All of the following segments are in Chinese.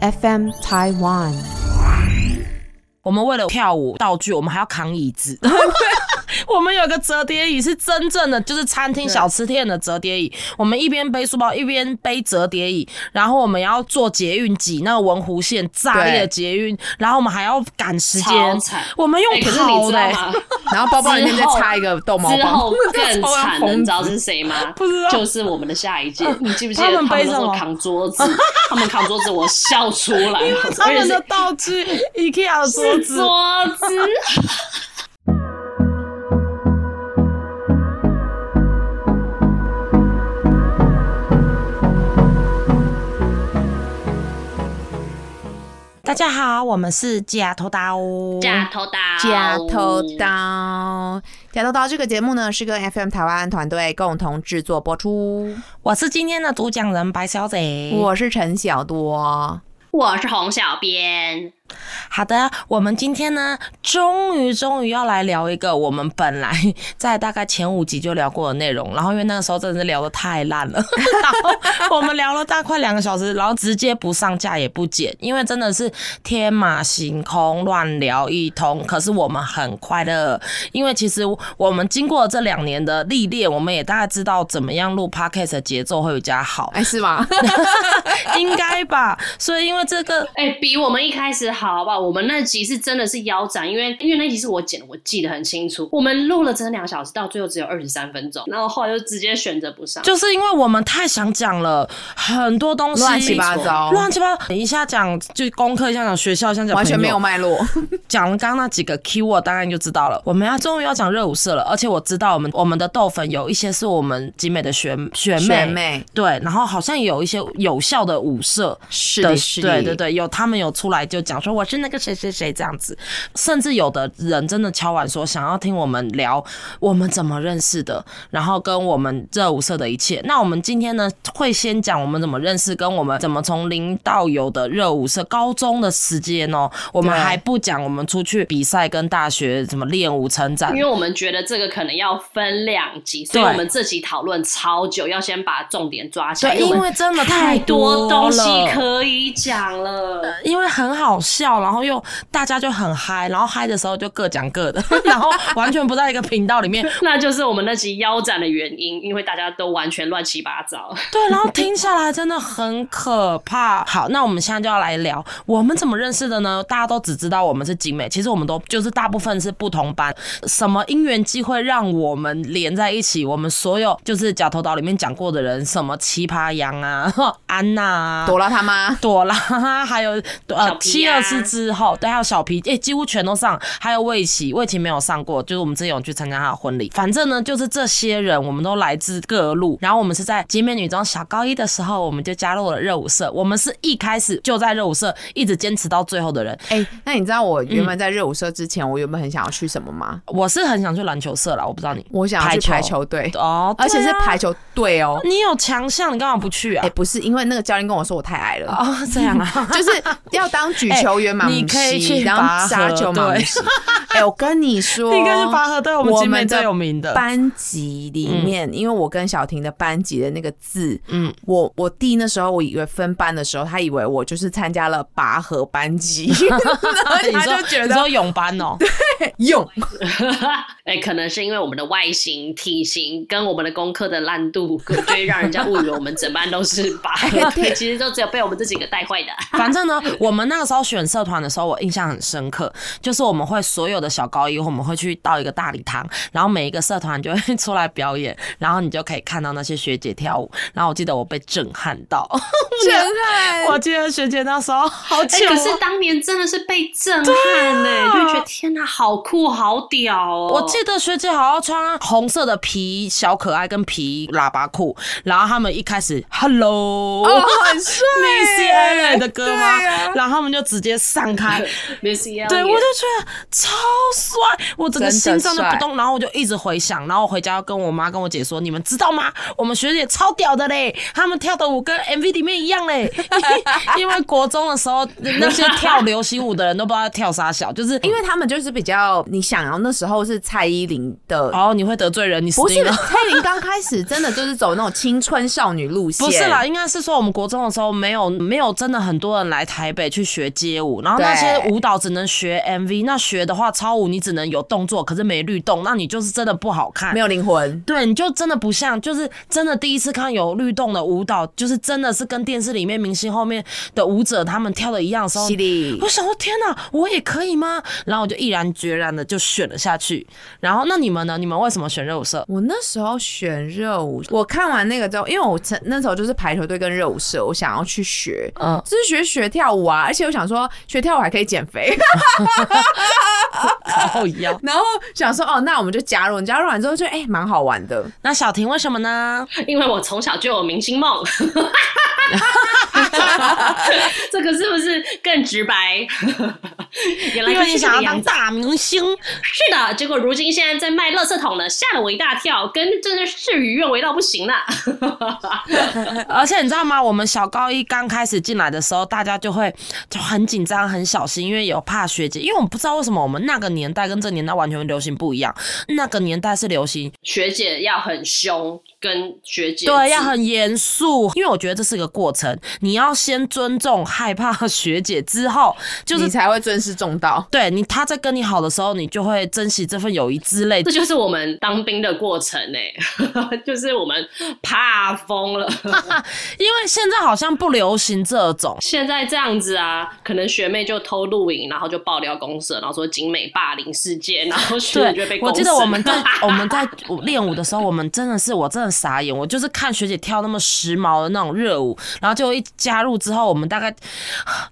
FM Taiwan。我们为了跳舞道具，我们还要扛椅子。我们有个折叠椅，是真正的就是餐厅小吃店的折叠椅。我们一边背书包，一边背折叠椅，然后我们要坐捷运挤那个文湖线炸裂的捷运，然后我们还要赶时间。我们用跑的，然后包包里面再插一个逗猫棒。更惨的，你知道是谁吗？不知道，就是我们的下一届。你记不记得他们背什么？扛桌子，他们扛桌子，我笑出来。他们的道具，IKEA 桌子，桌子。大家好，我们是假头刀，假头刀，假头刀，假头刀。这个节目呢是跟 FM 台湾团队共同制作播出。我是今天的主讲人白小姐，我是陈小多，我是洪小编。好的，我们今天呢，终于终于要来聊一个我们本来在大概前五集就聊过的内容，然后因为那个时候真的是聊的太烂了，然后我们聊了大概两个小时，然后直接不上架也不剪，因为真的是天马行空乱聊一通。可是我们很快乐，因为其实我们经过这两年的历练，我们也大概知道怎么样录 podcast 的节奏会比较好，哎，是吗？应该吧。所以因为这个，哎，比我们一开始。好不好，我们那集是真的是腰斩，因为因为那集是我剪的，我记得很清楚。我们录了整两小时，到最后只有二十三分钟，然后后来就直接选择不上，就是因为我们太想讲了很多东西，乱七八糟，乱七八糟。一下讲就功课，一下讲学校，一下讲完全没有脉络。讲了刚刚那几个 key word，当然就知道了。我们要终于要讲热舞社了，而且我知道我们我们的豆粉有一些是我们集美的学学妹，对，然后好像有一些有效的舞社，是的，是的，对对对，有他们有出来就讲。说我是那个谁谁谁这样子，甚至有的人真的敲完说想要听我们聊我们怎么认识的，然后跟我们热舞社的一切。那我们今天呢会先讲我们怎么认识，跟我们怎么从零到有的热舞社高中的时间哦。我们还不讲我们出去比赛跟大学怎么练舞成长，因为我们觉得这个可能要分两集，所以我们这集讨论超久，要先把重点抓起来，因为真的太多东西可以讲了，因为很好笑。然后又大家就很嗨，然后嗨的时候就各讲各的，然后完全不在一个频道里面，那就是我们那集腰斩的原因，因为大家都完全乱七八糟。对，然后听下来真的很可怕。好，那我们现在就要来聊我们怎么认识的呢？大家都只知道我们是景美，其实我们都就是大部分是不同班。什么因缘机会让我们连在一起？我们所有就是假头岛里面讲过的人，什么奇葩羊啊、安娜、朵拉他妈、朵拉，还有呃七二。是之后，对，还有小皮，哎，几乎全都上，还有魏琪，魏琪没有上过，就是我们之前有去参加他的婚礼。反正呢，就是这些人，我们都来自各路。然后我们是在集美女装小高一的时候，我们就加入了热舞社。我们是一开始就在热舞社，一直坚持到最后的人。哎，那你知道我原本在热舞社之前，我原本很想要去什么吗？我是很想去篮球社啦，我不知道你。我想要去排球队哦，而且是排球队哦。你有强项，你干嘛不去啊？哎，不是，因为那个教练跟我说我太矮了哦，这样啊，就是要当举球员嘛。你可以去拔河队。哎，我跟你说，应该是拔河队，我们集美最有名的班级里面，因为我跟小婷的班级的那个字，嗯，我我弟那时候我以为分班的时候，他以为我就是参加了拔河班级，他就觉得说泳班哦，对，泳。哎，可能是因为我们的外形、体型跟我们的功课的烂度，就会让人家误以为我们整班都是拔河队，其实就只有被我们这几个带坏的。反正呢，我们那个时候选社团的时候，我印象很深刻，就是我们会所有的小高一，我们会去到一个大礼堂，然后每一个社团就会出来表演，然后你就可以看到那些学姐跳舞。然后我记得我被震撼到，震撼！我记得学姐那时候好巧，可是当年真的是被震撼呢，就觉得天哪，好酷，好屌哦！我记得学姐好像穿红色的皮小可爱跟皮喇叭裤，然后他们一开始 Hello，很帅，Missy Elliott 的歌吗？然后他们就直接散开，对，我就觉得超帅，我整个心脏都不动，然后我就一直回想，然后回家要跟我妈跟我姐说，你们知道吗？我们学姐超屌的嘞，他们跳的舞跟 MV 里面一样嘞，因为国中的时候那些跳流行舞的人都不知道跳啥小，就是因为他们就是比较，你想要那时候是蔡依林的，哦，你会得罪人，你不是蔡依林 刚开始真的就是走那种青春少女路线，不是啦，应该是说我们国中的时候没有没有真的很。多人来台北去学街舞，然后那些舞蹈只能学 MV，那学的话超舞你只能有动作，可是没律动，那你就是真的不好看没。有灵魂。对，你就真的不像，就是真的第一次看有律动的舞蹈，就是真的是跟电视里面明星后面的舞者他们跳的一样的时候犀，利我想说天哪，我也可以吗？然后我就毅然决然的就选了下去。然后那你们呢？你们为什么选热舞社？我那时候选热舞，我看完那个之后，因为我曾那时候就是排球队跟热舞社，我想要去学，嗯就是学学跳舞啊，而且我想说学跳舞还可以减肥，好一样。然后想说哦，那我们就加入，加入完之后就哎蛮、好玩的，那小婷为什么呢？因为我从小就有明星梦，这个是不是更直白？原来因为你就是想要当。大明星。是的，结果如今现在在卖垃圾桶呢，吓了我一大跳，跟真的事与愿违到不行了。而且你知道吗？我们小高一刚开始进来的时候，大家就会就很紧张、很小心，因为有怕学姐。因为我们不知道为什么我们那个年代跟这个年代完全流行不一样。那个年代是流行学姐要很凶，跟学姐对，要很严肃，因为我觉得这是个过程，你要先尊重、害怕学姐，之后就是你才会尊师重道。对你，他在跟你好的时候，你就会珍惜这份友谊之类这。就是我们当兵的过程哎、就是我们怕疯了。因为现在好像不流行这种，现在这样子啊，可能学妹就偷录影，然后就爆料公社，然后说景美霸凌事件，然后学姐就被对，我记得我们在我们在 练舞的时候，我们真的是我真的傻眼，我就是看学姐跳那么时髦的那种热舞，然后就一加入之后，我们大概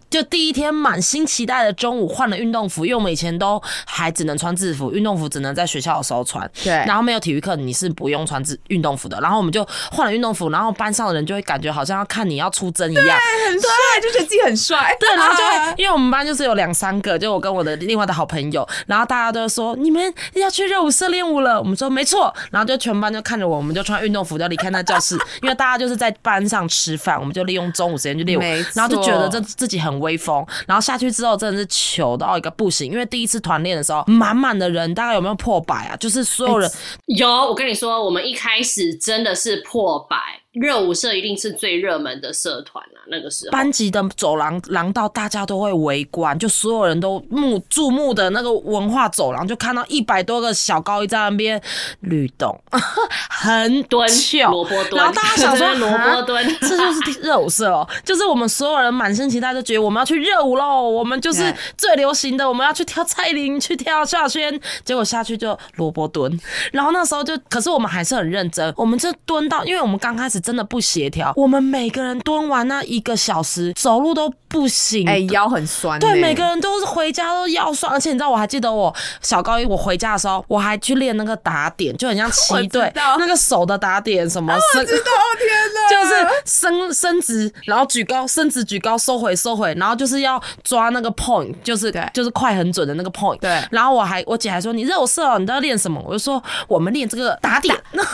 就第一天满心期待的中午换了运动服，因为我们以前都还只能穿制服，运动服只能在学校的时候穿，对。然后没有体育课你是不用穿制运动服的，然后我们就换了运动服，然后班上的人就会感觉好像要看你要出征一样，很帅，就觉得自己很帅。对，然后就会，因为我们班就是有两三个，就我跟我的另外的好朋友，然后大家都会说你们要去热舞社练舞了，我们说没错，然后就全班就看着我，我们就穿运动服就离开那教室，因为大家就是在班上吃饭，我们就利用中午时间去练舞，然后就觉得这自己很威风，然后下去之后真的是糗到一个不行，因为第一次团练的时候，满满的人，大概有没有破百啊？就是所有人。有，我跟你说，我们一开始真的是破百，热舞社一定是最热门的社团啊，那个时候。班级的走廊廊道，大家都会围观，就所有人都目注目的那个文化走廊，就看到一百多个小高一在那边律动，很蹲糗。萝卜蹲，然后大家想说 萝卜蹲。啊，这就是热舞社哦，就是我们所有人满心期待，就觉得我们要去热舞喽，我们就是最流行的，我们要去跳蔡依林，去跳夏轩，结果下去就萝卜蹲，然后那时候就，可是我们还是很认真，我们就蹲到，因为我们刚开始真的不协调，我们每个人蹲完那一个小时，走路都不行，哎、腰很酸呢。对，每个人都是回家都腰酸，而且你知道，我还记得我小高一我回家的时候，我还去练那个打点，就很像 我骑队那个手的打点，什么伸，知道，天哪，就是伸伸直，然后举高，伸直举高，收回收回，然后就是要抓那个 point，就是对就是快很准的那个 point。对然后我还我姐还说你热舞社哦，你都要练什么？我就说我们练这个打点打。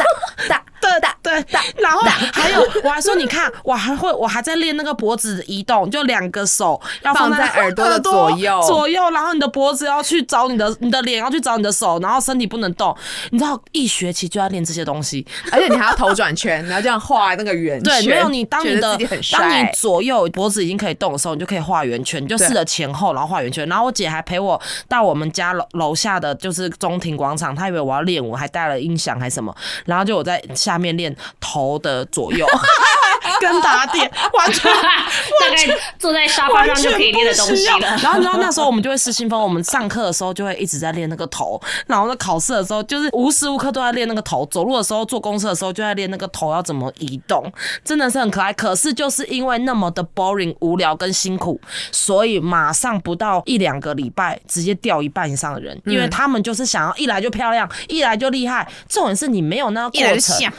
打对的对的，然后还有我还说，你看我还会，我还在练那个脖子移动，就两个手要放在在耳朵的左右。左右，然后你的脖子要去找你的，你的脸要去找你的手，然后身体不能动。你知道一学期就要练这些东西，而且你还要头转圈，你要这样画那个圆对，没有你当你的当你，左右脖子已经可以动的时候，你就可以画圆圈，你就试着前后，然后画圆圈。然后我姐还陪我到我们家楼楼下的就是中庭广场，她以为我要练舞，还带了音响还什么，然后就我在下下面练头的左右。跟打点，完全大概坐在沙发上就全可以练的东。西了。然后你知道那时候我们就会失心疯，我们上课的时候就会一直在练那个头，然后在考试的时候就是无时无刻都在练那个头，走路的时候、坐公车的时候就在练那个头要怎么移动，真的是很可爱。可是就是因为那么的 boring、无聊跟辛苦，所以马上不到一两个礼拜直接掉一半以上的人，因为他们就是想要一来就漂亮，一来就厉害。重点是你没有那个过程。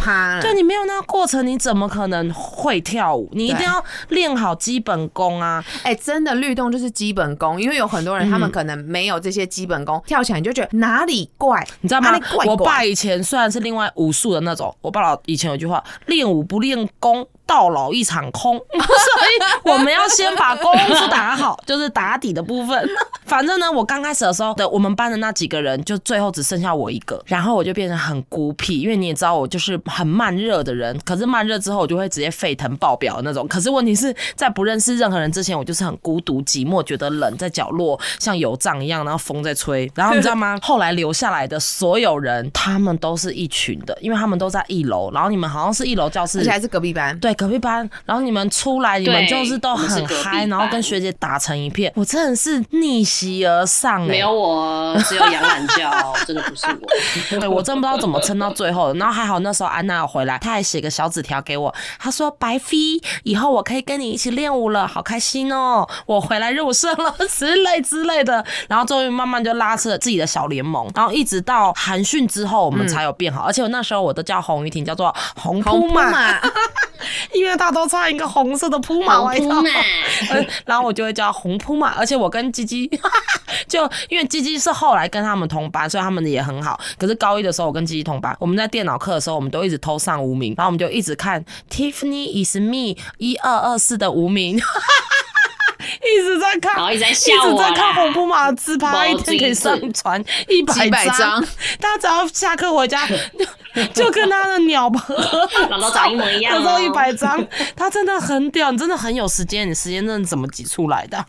对你没有那个过程，你怎么可能会跳舞？你一定要练好基本功啊！哎、真的律动就是基本功，因为有很多人他们嗯可能没有这些基本功，跳起来你就觉得哪里怪，你知道吗怪？怪我爸以前虽然是另外武术的那种，我爸老以前有句话：练武不练功，到老一场空，所以我们要先把功夫打好，就是打底的部分。反正呢，我刚开始的时候的我们班的那几个人，就最后只剩下我一个，然后我就变成很孤僻，因为你也知道我就是很慢热的人。可是慢热之后，我就会直接沸腾爆表的那种。可是问题是在不认识任何人之前，我就是很孤独寂寞，觉得冷，在角落像油胀一样，然后风在吹。然后你知道吗？后来留下来的所有人，他们都是一群的，因为他们都在一楼。然后你们好像是一楼教室，而且还是隔壁班。对，隔壁班。然后你们出来，你们就是都很嗨，然后跟学姐打成一片。我真的是逆袭而上，没有我，只有杨懒觉，真的不是我。对，我真不知道怎么撑到最后。然后还好那时候安娜有回来，她还写个小纸条给我，她说：“白飞，以后我可以跟你一起练舞了，好开心哦，我回来入社了之类之类的。”然后终于慢慢就拉扯了自己的小联盟。然后一直到寒训之后，我们才有变好。而且我那时候我都叫洪雨婷，叫做红扑马，因为他都穿一个红色的扑马外套，然后我就会叫红扑马。而且我跟鸡鸡 就因为鸡鸡是后来跟他们同班，所以他们也很好。可是高一的时候，我跟鸡鸡同班，我们在电脑课的时候，我们都一直偷上无名，然后我们就一直看 Tiffany is me 一二二四的无名。一直在看，然后一直在笑一直在看红布马自拍，一天可以上传一百张。他只要下课回家，就跟他的鸟合，然后长一模一样，合一百张。他真的很屌，你真的很有时间，你时间真的怎么挤出来的？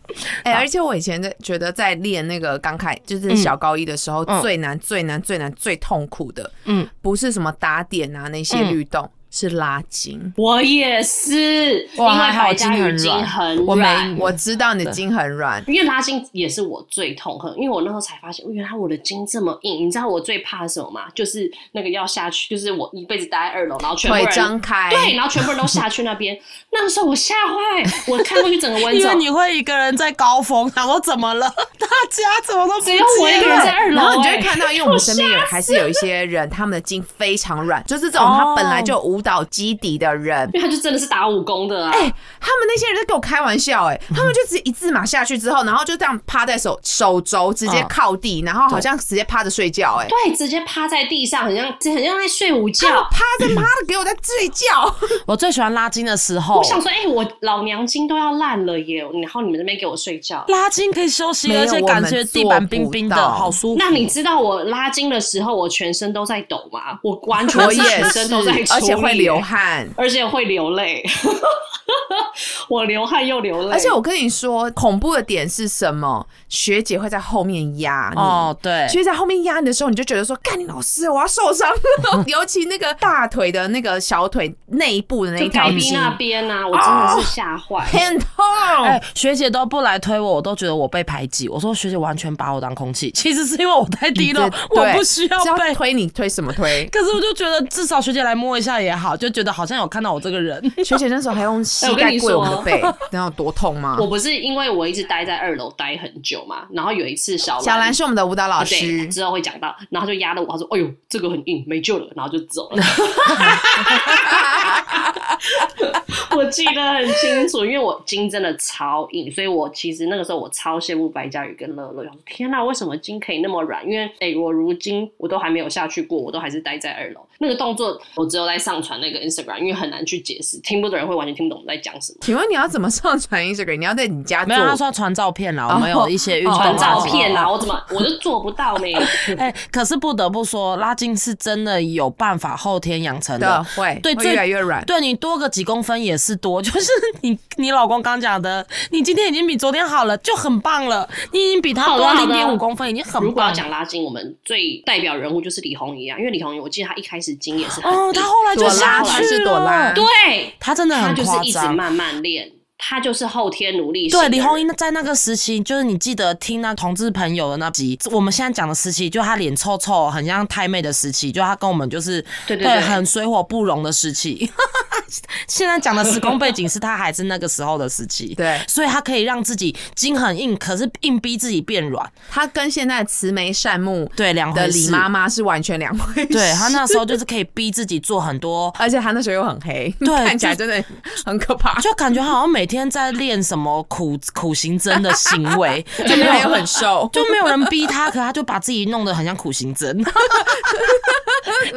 哎，而且我以前在觉得在练那个刚开，就是小高一的时候，最难、最难、最难、最痛苦的，嗯，不是什么打点啊那些律动。是拉筋，我也是，因为白嘉宇筋很软，我没我知道你的筋很软，因为拉筋也是我最痛恨，因为我那时候才发现，原来我的筋这么硬。你知道我最怕什么吗？就是那个要下去，就是我一辈子待在二楼，然后全部人张开，对，然后全部人都下去那边。那个时候我吓坏，我看过去整个温 州，因为你会一个人在高峰，然后怎么了？大家怎么都只有我一个人在二楼，然后你就会看到，因为我们身边有还是有一些人，他们的筋非常软，就是这种他本来就无。导基底的人，因为他就真的是打武功的啊！哎，他们那些人在跟我开玩笑，哎，他们就直接一字马下去之后，然后就这样趴在手手肘，直接靠地，然后好像直接趴着睡觉，哎，对，直接趴在地上，很像很像在睡午觉，趴着趴着给我在睡觉。我最喜欢拉筋的时候，我想说，哎，我老娘筋都要烂了耶，然后你们那边给我睡觉，拉筋可以休息，而且感觉地板冰冰的，好舒服。那你知道我拉筋的时候，我全身都在抖吗？我完全全身都在，而且会。流汗，而且会流泪。我流汗又流泪，而且我跟你说，恐怖的点是什么？学姐会在后面压你。哦，对，学姐在后面压你的时候，你就觉得说：“干你老师，我要受伤了。”尤其那个大腿的那个小腿内部的那一条筋那边啊，我真的是吓坏，很痛。哎，学姐都不来推我，我都觉得我被排挤。我说学姐完全把我当空气，其实是因为我太低了，我不需要被推。你推什么推？可是我就觉得至少学姐来摸一下也好，就觉得好像有看到我这个人。学姐那时候还用膝盖跪我们的背，那有多痛吗？我不是因为我一直待在二楼待很久嘛，然后有一次小小兰是我们的舞蹈老师，之后会讲到，然后就压了我，他说：“哎呦，这个很硬，没救了。”然后就走了。我记得很清楚，因为我筋真的超硬，所以我其实那个时候我超羡慕白嘉宇跟乐乐。天哪，为什么筋可以那么软？因为哎，我如今我都还没有下去过，我都还是待在二楼。那个动作我只有在上传那个 Instagram，因为很难去解释，听不懂人会完全听不懂我们在讲什么。请问你要怎么上传 Instagram？你要在你家没有？他说传照片啦，我们有一些预传照片啦，我怎么我就做不到呢？哎，可是不得不说，拉筋是真的有办法后天养成的，会对越来越软，对你多个几公分也是多，就是你你老公刚讲的，你今天已经比昨天好了，就很棒了，你已经比他多零点五公分，已经很棒。如果要讲拉筋，我们最代表人物就是李红怡啊，因为李红怡，我记得他一开始筋也是很。他后来就下去了，对。他真的很夸张，他就是一直慢慢练。他就是后天努力。对，李红英在那个时期，就是你记得听那同志朋友的那集，我们现在讲的时期，就他脸臭臭，很像太妹的时期，就他跟我们就是对对很水火不容的时期。现在讲的时空背景是他还是那个时候的时期，对，所以他可以让自己筋很硬，可是硬逼自己变软。他跟现在慈眉善目对两的李妈妈是完全两回事。对他那时候就是可以逼自己做很多，而且他那时候又很黑，对 看起来真的很可怕，就感觉好像每。天在练什么苦苦行僧的行为，就没有很瘦，就没有人逼他，可他就把自己弄得很像苦行僧，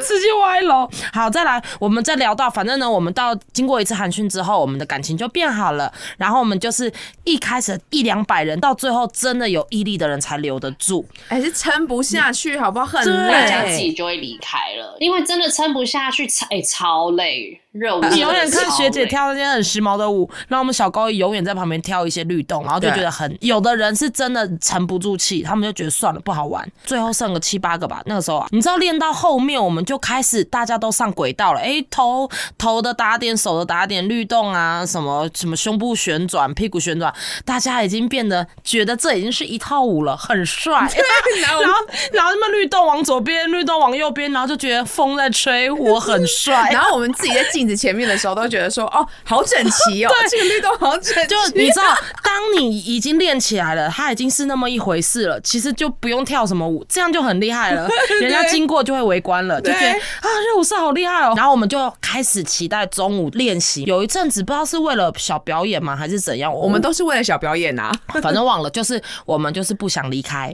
直接歪楼。好，再来，我们再聊到，反正呢，我们到经过一次寒训之后，我们的感情就变好了。然后我们就是一开始一两百人，到最后真的有毅力的人才留得住，还是撑不下去，好不好？很累大家自己。就会离开了，因为真的撑不下去，超哎、超累，热舞你永远看学姐跳那些很时髦的舞，然后我们小高永远在旁边跳一些律动，然后就觉得很有的人是真的沉不住气，他们就觉得算了不好玩，最后剩个七八个吧。那个时候啊，你知道练到后面我们就开始大家都上轨道了，哎、头头的打点，手的打点，律动啊，什么什么胸部旋转、屁股旋转，大家已经变得觉得这已经是一套舞了，很帅。然后然后，然后那么律动往左边，律动往右边，然后就觉得风在吹，我很帅。然后我们自己在镜子前面的时候，都觉得说，哦，好整齐哦，这个律动好整齐。就你知道，当你已经练起来了，它已经是那么一回事了，其实就不用跳什么舞，这样就很厉害了。人家经过就会围观了，就觉得啊，热舞社好厉害哦。然后我们就开始期待中午练习。有一阵子不知道是为了小表演吗，还是怎样，我们都是为了小表演啊，反正忘了，就是我们就是不想离开，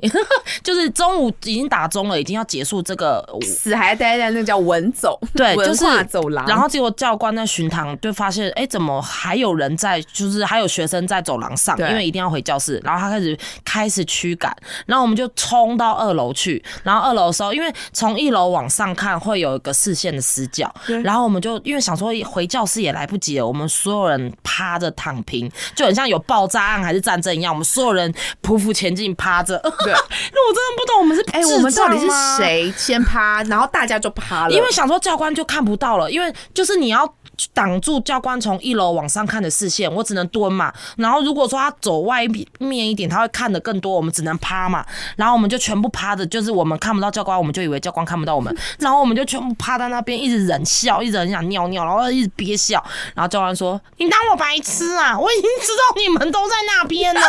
就是中午已经打钟了，已经要结束这个舞死还待在那叫文走，对，文就是化走廊。然后结果教官在巡堂就发现，哎、怎么还有人在？就是还有学生在走廊上，因为一定要回教室。然后他开始开始驱赶，然后我们就冲到二楼去。然后二楼的时候，因为从一楼往上看会有一个视线的死角，然后我们就因为想说回教室也来不及了，我们所有人趴着躺平，就很像有爆炸案还是战争一样，我们所有人匍匐前进，趴着。对，那我真的不懂，我们是哎、我们到底是谁先趴，然后大家就趴了？因为想说教官就看不到了，因为就是你要挡住教官从一楼往上看的视线，我只能蹲嘛。然后如果说他走外面一点，他会看的更多，我们只能趴嘛。然后我们就全部趴着，就是我们看不到教官，我们就以为教官看不到我们，然后我们就全部趴在那边，一直忍笑，一直很想尿尿，然后一直憋笑。然后教官说：“你当我白痴啊？我已经知道你们都在那边了。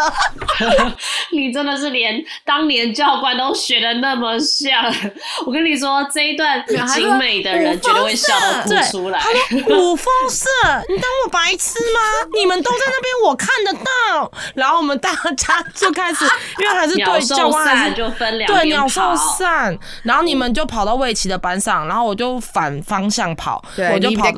”你真的是连当年教官都学的那么像。我跟你说，这一段有精美的人绝对会笑到哭，出来。五风社，你当我白痴吗？你们都在那边，我看得到。然后我们大家就开始，因为还是对教官还是散就分两边对鸟兽散，然后你们就跑到魏琪的班上，然后我就反方向跑，对我就跑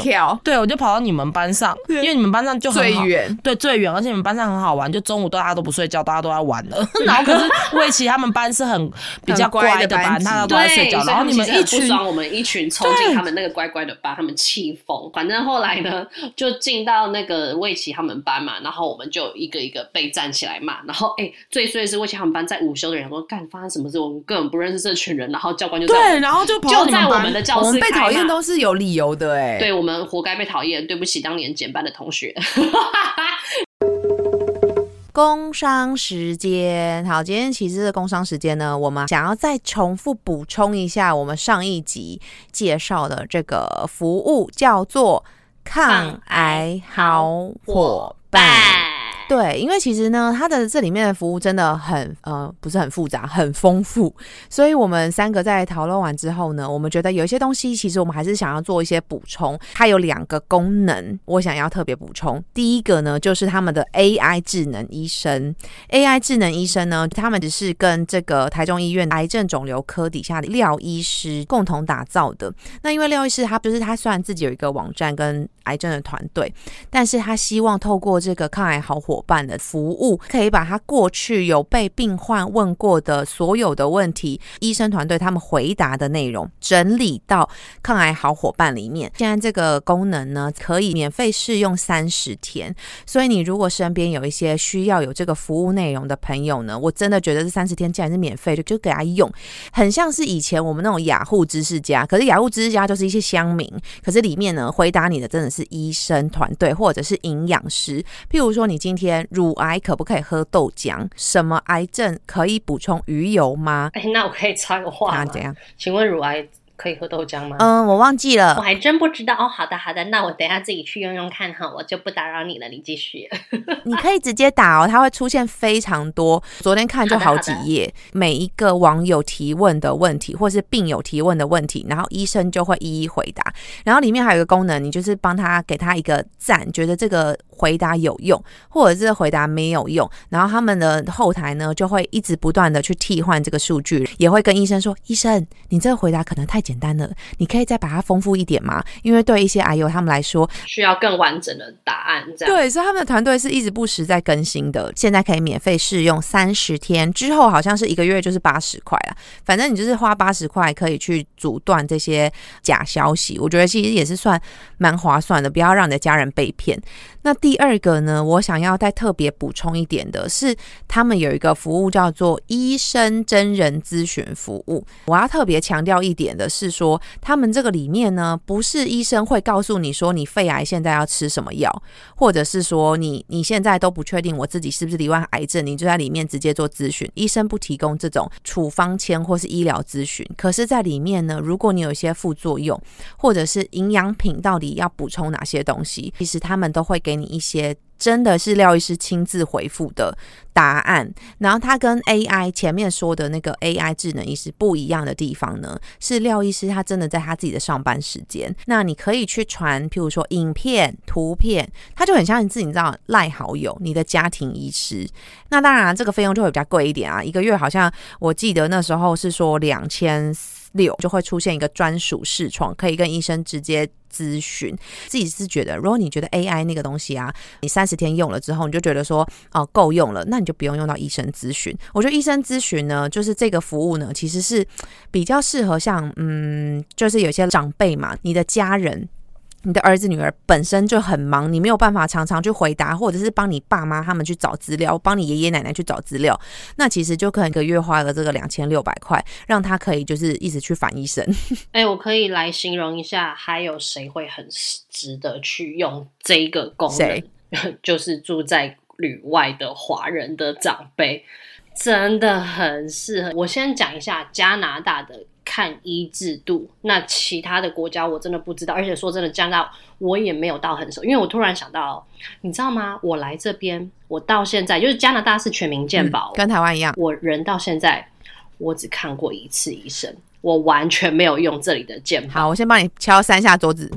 对，我就跑到你们班上，因为你们班上就很好最远，对，最远，而且你们班上很好玩，就中午大家都不睡觉，大家都在玩了。然后可是魏琪他们班是很比较乖的的班，大家都在睡，觉，然后你们一群我们一群冲进他们那个乖乖的班，他们气疯。反正后来呢，就进到那个魏琪他们班嘛，然后我们就一个一个被站起来骂。然后哎、最衰的是魏琪他们班在午休的人说干发生什么事，我们根本不认识这群人，然后教官就对，然后就跑就在我们的教我们被讨厌都是有理由的哎、对我们活该被讨厌，对不起当年减班的同学。工商时间，好，今天其实的工商时间呢，我们想要再重复补充一下我们上一集介绍的这个服务，叫做抗癌好伙伴。对，因为其实呢，它的这里面的服务真的很呃，不是很复杂，很丰富。所以我们三个在讨论完之后呢，我们觉得有一些东西，其实我们还是想要做一些补充。它有两个功能，我想要特别补充。第一个呢，就是他们的 AI 智能医生。AI 智能医生呢，他们只是跟这个台中医院癌症肿瘤科底下的廖医师共同打造的。那因为廖医师他就是他虽然自己有一个网站跟癌症的团队，但是他希望透过这个抗癌好伙伴的服务，可以把他过去有被病患问过的所有的问题，医生团队他们回答的内容整理到抗癌好伙伴里面。现在这个功能呢，可以免费试用三十天，所以你如果身边有一些需要有这个服务内容的朋友呢，我真的觉得这三十天既然是免费的，就给他用，很像是以前我们那种雅虎知识家，可是雅虎知识家就是一些乡民，可是里面呢回答你的真的是医生团队或者是营养师，譬如说你今天乳癌可不可以喝豆浆？什么癌症可以补充鱼油吗？哎、那我可以插个话吗？啊，怎样？请问乳癌可以喝豆浆吗？嗯，我忘记了我。还真不知道哦。好的，好的，那我等一下自己去用用看哈，我就不打扰你了，你继续。你可以直接打哦，它会出现非常多。昨天看就好几页，每一个网友提问的问题，或是病友提问的问题，然后医生就会一一回答。然后里面还有一个功能，你就是帮他给他一个赞，觉得这个回答有用，或者是回答没有用，然后他们的后台呢就会一直不断的去替换这个数据，也会跟医生说：“医生，你这个回答可能太简单了，你可以再把它丰富一点吗？”因为对一些癌友他们来说，需要更完整的答案，这样。对，所以他们的团队是一直不时在更新的。现在可以免费试用三十天，之后好像是一个月就是八十块啊。反正你就是花八十块可以去阻断这些假消息，我觉得其实也是算蛮划算的，不要让你的家人被骗。那第二个呢，我想要再特别补充一点的是，他们有一个服务叫做医生真人咨询服务。我要特别强调一点的是说，他们这个里面呢，不是医生会告诉你说你肺癌现在要吃什么药，或者是说你你现在都不确定我自己是不是罹患癌症，你就在里面直接做咨询，医生不提供这种处方签或是医疗咨询。可是，在里面呢，如果你有一些副作用，或者是营养品到底要补充哪些东西，其实他们都会给给你一些。真的是廖医师亲自回复的答案，然后他跟 AI 前面说的那个 AI 智能医师不一样的地方呢，是廖医师他真的在他自己的上班时间，那你可以去传，譬如说影片、图片，他就很像你自己你知道赖好友，你的家庭医师。那当然这个费用就会比较贵一点啊，一个月好像我记得那时候是说两千六就会出现一个专属视窗，可以跟医生直接。咨询自己是觉得，如果你觉得 AI 那个东西啊，你三十天用了之后，你就觉得说哦够用了，那你就不用用到医生咨询。我觉得医生咨询呢，就是这个服务呢，其实是比较适合像嗯，就是有些长辈嘛，你的家人。你的儿子女儿本身就很忙，你没有办法常常去回答，或者是帮你爸妈他们去找资料，帮你爷爷奶奶去找资料，那其实就可能一个月花了这个两千六百块，让他可以就是一直去反医生。哎、我可以来形容一下，还有谁会很值得去用这一个功谁能？就是住在旅外的华人的长辈，真的很适合。我先讲一下加拿大的看医制度，那其他的国家我真的不知道，而且说真的，加拿大我也没有到很熟，因为我突然想到，你知道吗？我来这边，我到现在就是加拿大是全民健保，跟台湾一样。我人到现在，我只看过一次医生，我完全没有用这里的健保。好，我先帮你敲三下桌子。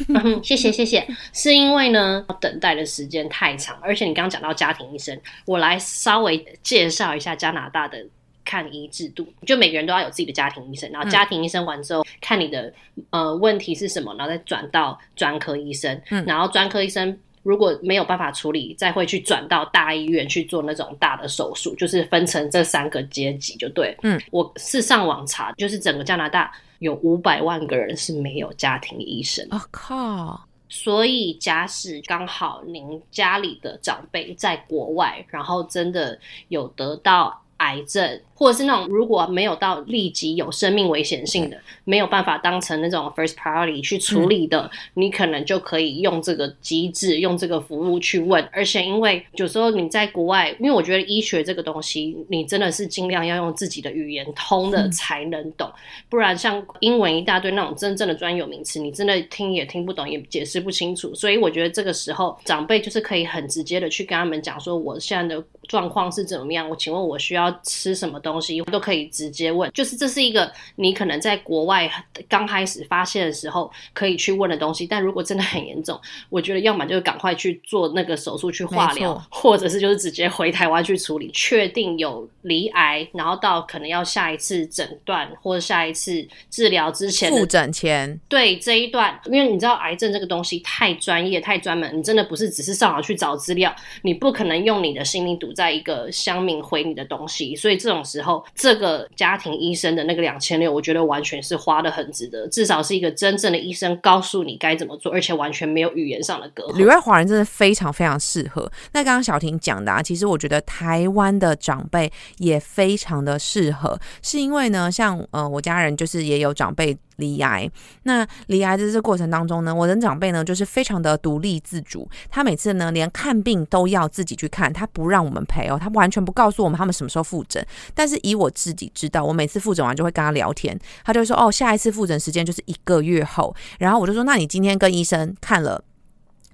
嗯，谢谢谢谢，是因为呢等待的时间太长，而且你刚刚讲到家庭医生，我来稍微介绍一下加拿大的看医制度，就每个人都要有自己的家庭医生，然后家庭医生完之后看你的呃问题是什么，然后再转到专科医生，嗯然后专科医生。如果没有办法处理，再会去转到大医院去做那种大的手术，就是分成这三个阶级就对。嗯，我是上网查，就是整个加拿大有五百万个人是没有家庭医生的我、靠，所以，假使刚好您家里的长辈在国外，然后真的有得到癌症，或者是那种如果没有到立即有生命危险性的，没有办法当成那种 first priority 去处理的，你可能就可以用这个机制，用这个服务去问。而且，因为有时候你在国外，因为我觉得医学这个东西，你真的是尽量要用自己的语言通的才能懂。不然像英文一大堆那种真正的专有名词，你真的听也听不懂，也解释不清楚。所以我觉得这个时候长辈就是可以很直接的去跟他们讲说，我现在的状况是怎么样，我请问我需要吃什么东西，都可以直接问。就是这是一个你可能在国外刚开始发现的时候可以去问的东西，但如果真的很严重，我觉得要么就是赶快去做那个手术去化疗，或者是就是直接回台湾去处理，确定有离癌，然后到可能要下一次诊断或者下一次治疗之前的复诊前。对这一段，因为你知道癌症这个东西太专业、太专门，你真的不是只是上网去找资料，你不可能用你的心灵堵在一个乡民回你的东西，所以这种时候，这个家庭医生的那个两千六，我觉得完全是花的很值得，至少是一个真正的医生告诉你该怎么做，而且完全没有语言上的隔阂。旅外华人真的非常非常适合。那刚刚小婷讲的啊，其实我觉得台湾的长辈也非常的适合，是因为呢，像呃我家人就是也有长辈。离癌。那离癌的这过程当中呢，我的长辈呢就是非常的独立自主，他每次呢连看病都要自己去看，他不让我们陪哦，他完全不告诉我们他们什么时候复诊。但是以我自己知道，我每次复诊完就会跟他聊天，他就说哦，下一次复诊时间就是一个月后。然后我就说，那你今天跟医生看了？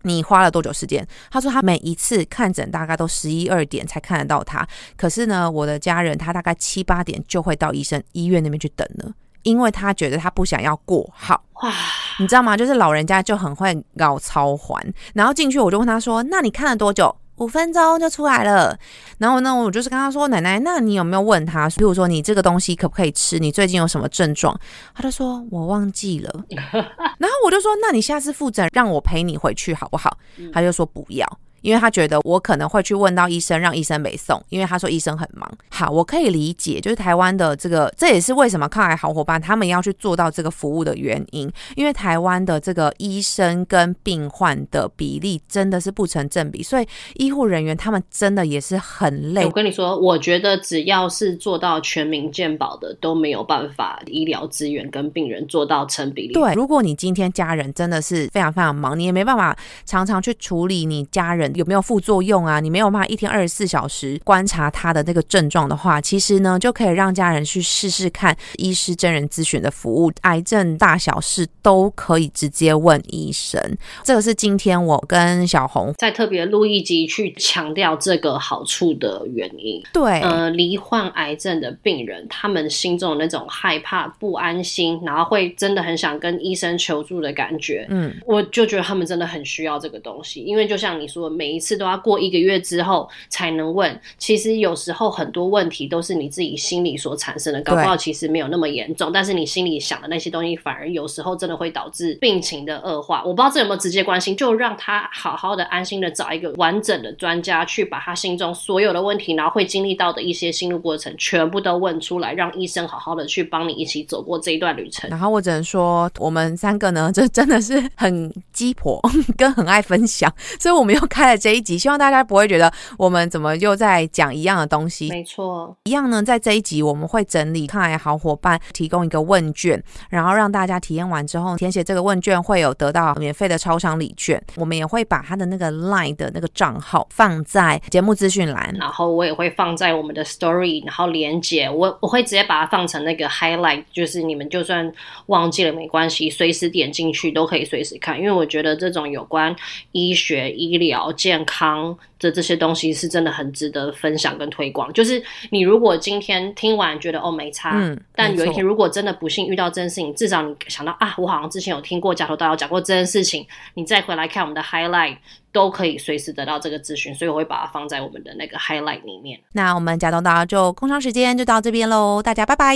你花了多久时间？他说他每一次看诊大概都十一二点才看得到他，可是呢，我的家人他大概七八点就会到医生医院那边去等了，因为他觉得他不想要过号。哇，你知道吗？就是老人家就很会搞超环，然后进去我就问他说：“那你看了多久？”五分钟就出来了，然后呢，我就是跟他说：“奶奶，那你有没有问他？比如说你这个东西可不可以吃？你最近有什么症状？”他就说：“我忘记了。”然后我就说：“那你下次复诊让我陪你回去好不好？”他就说：“不要。”因为他觉得我可能会去问到医生，让医生没送，因为他说医生很忙。好，我可以理解，就是台湾的这个，这也是为什么抗癌好伙伴他们要去做到这个服务的原因。因为台湾的这个医生跟病患的比例真的是不成正比，所以医护人员他们真的也是很累。我跟你说，我觉得只要是做到全民健保的，都没有办法医疗资源跟病人做到成比例。对，如果你今天家人真的是非常非常忙，你也没办法常常去处理你家人。有没有副作用啊？你没有办法一天二十四小时观察他的那个症状的话，其实呢就可以让家人去试试看医师真人咨询的服务，癌症大小事都可以直接问医生。这个是今天我跟小红在特别录一集去强调这个好处的原因。对，呃，罹患癌症的病人，他们心中的那种害怕、不安心，然后会真的很想跟医生求助的感觉。嗯，我就觉得他们真的很需要这个东西，因为就像你说，每一次都要过一个月之后才能问。其实有时候很多问题都是你自己心里所产生的，搞不好其实没有那么严重，但是你心里想的那些东西，反而有时候真的会导致病情的恶化。我不知道这有没有直接关系，就让他好好的、安心的找一个完整的专家，去把他心中所有的问题，然后会经历到的一些心路过程，全部都问出来，让医生好好的去帮你一起走过这一段旅程。然后我只能说，我们三个呢，这真的是很鸡婆，跟很爱分享，所以我们又开了这一集。希望大家不会觉得我们怎么又在讲一样的东西。没错，一样呢。在这一集，我们会整理抗癌好伙伴提供一个问卷，然后让大家体验完之后填写这个问卷，会有得到免费的超商礼券。我们也会把他的那个 Line 的那个账号放在节目资讯栏，然后我也会放在我们的 Story，然后连接我我会直接把它放成那个 Highlight，就是你们就算忘记了没关系，随时点进去都可以随时看。因为我觉得这种有关医学、医疗、健康。的这些东西是真的很值得分享跟推广。就是你如果今天听完觉得哦没差，嗯，但有一天如果真的不幸遇到这件事情，至少你想到啊，我好像之前有听过假头刀讲过这件事情，你再回来看我们的 highlight 都可以随时得到这个资讯，所以我会把它放在我们的那个 highlight 里面。那我们假头刀就空窗时间就到这边喽，大家拜拜。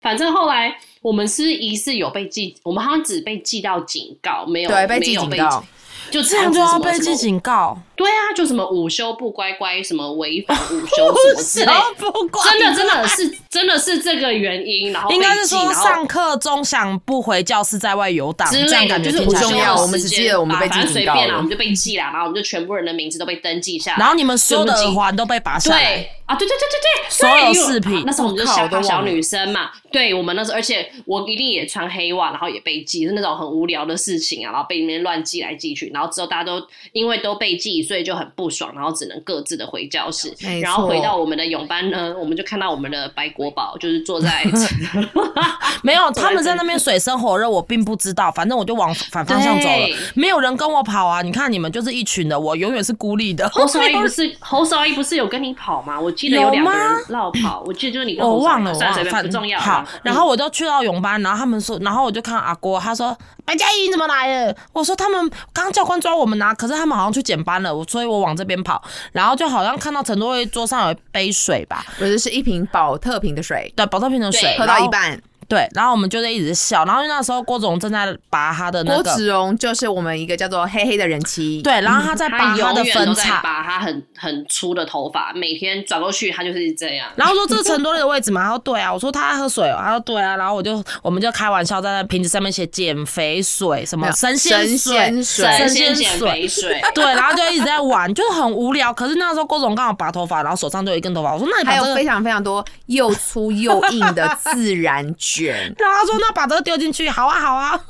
反正后来我们是疑似有被记，我们好像只被记到警告，没有对被记警告。就这样就要被记警告？对啊，就什么午休不乖乖，什么违反午休什么之类，真的真的是真的是这个原因。然后应该是说上课钟响不回教室，在外游荡之类的，就是不重要。我们只记得我们被记警告了，我们就被记了，然后我们就全部人的名字都被登记下来，然后你们所有的耳环都被拔下来。啊，对对对对对，所有饰品，那时候我们就小小女生嘛，对我们那时候，而且我一定也穿黑袜，然后也被记，是那种很无聊的事情啊，然后被里面乱记来记去，然后之后大家都因为都被记，所以就很不爽，然后只能各自的回教室，然后回到我们的泳班呢，我们就看到我们的白国宝就是坐在 没有他们在那边水深火热，我并不知道，反正我就往反方向走了，没有人跟我跑啊，你看你们就是一群的，我永远是孤立的。侯少义不 是侯少义不是有跟你跑吗？我。记得有两个人绕跑，我记得就是你跟我忘了，算了，不重要。好，然后我就去到泳班，然后他们说，然后我就看阿郭，他说白嘉怡怎么来了？我说他们刚教官抓我们拿，可是他们好像去减班了，我所以我往这边跑，然后就好像看到陈多威桌上有一杯水吧，不是是一瓶保特瓶的水，对，保特瓶的水，喝到一半。对，然后我们就在一直笑，然后那时候郭总正在拔他的那个，郭子荣就是我们一个叫做黑黑的人妻，对，然后他在拔他他的分叉。拔他很很粗的头发，每天转过去他就是这样。然后说这是陈多丽的位置吗？他说对啊。我说他爱喝水哦，他说对啊。然后我就我们就开玩笑在那瓶子上面写减肥水，什么神仙神水，仙水神神仙水肥水，对，然后就一直在玩，就是很无聊。可是那时候郭总刚好拔头发，然后手上就有一根头发，我说那你把这个还有非常非常多又粗又硬的自然卷。然后他说那把这个丢进去，好啊好啊。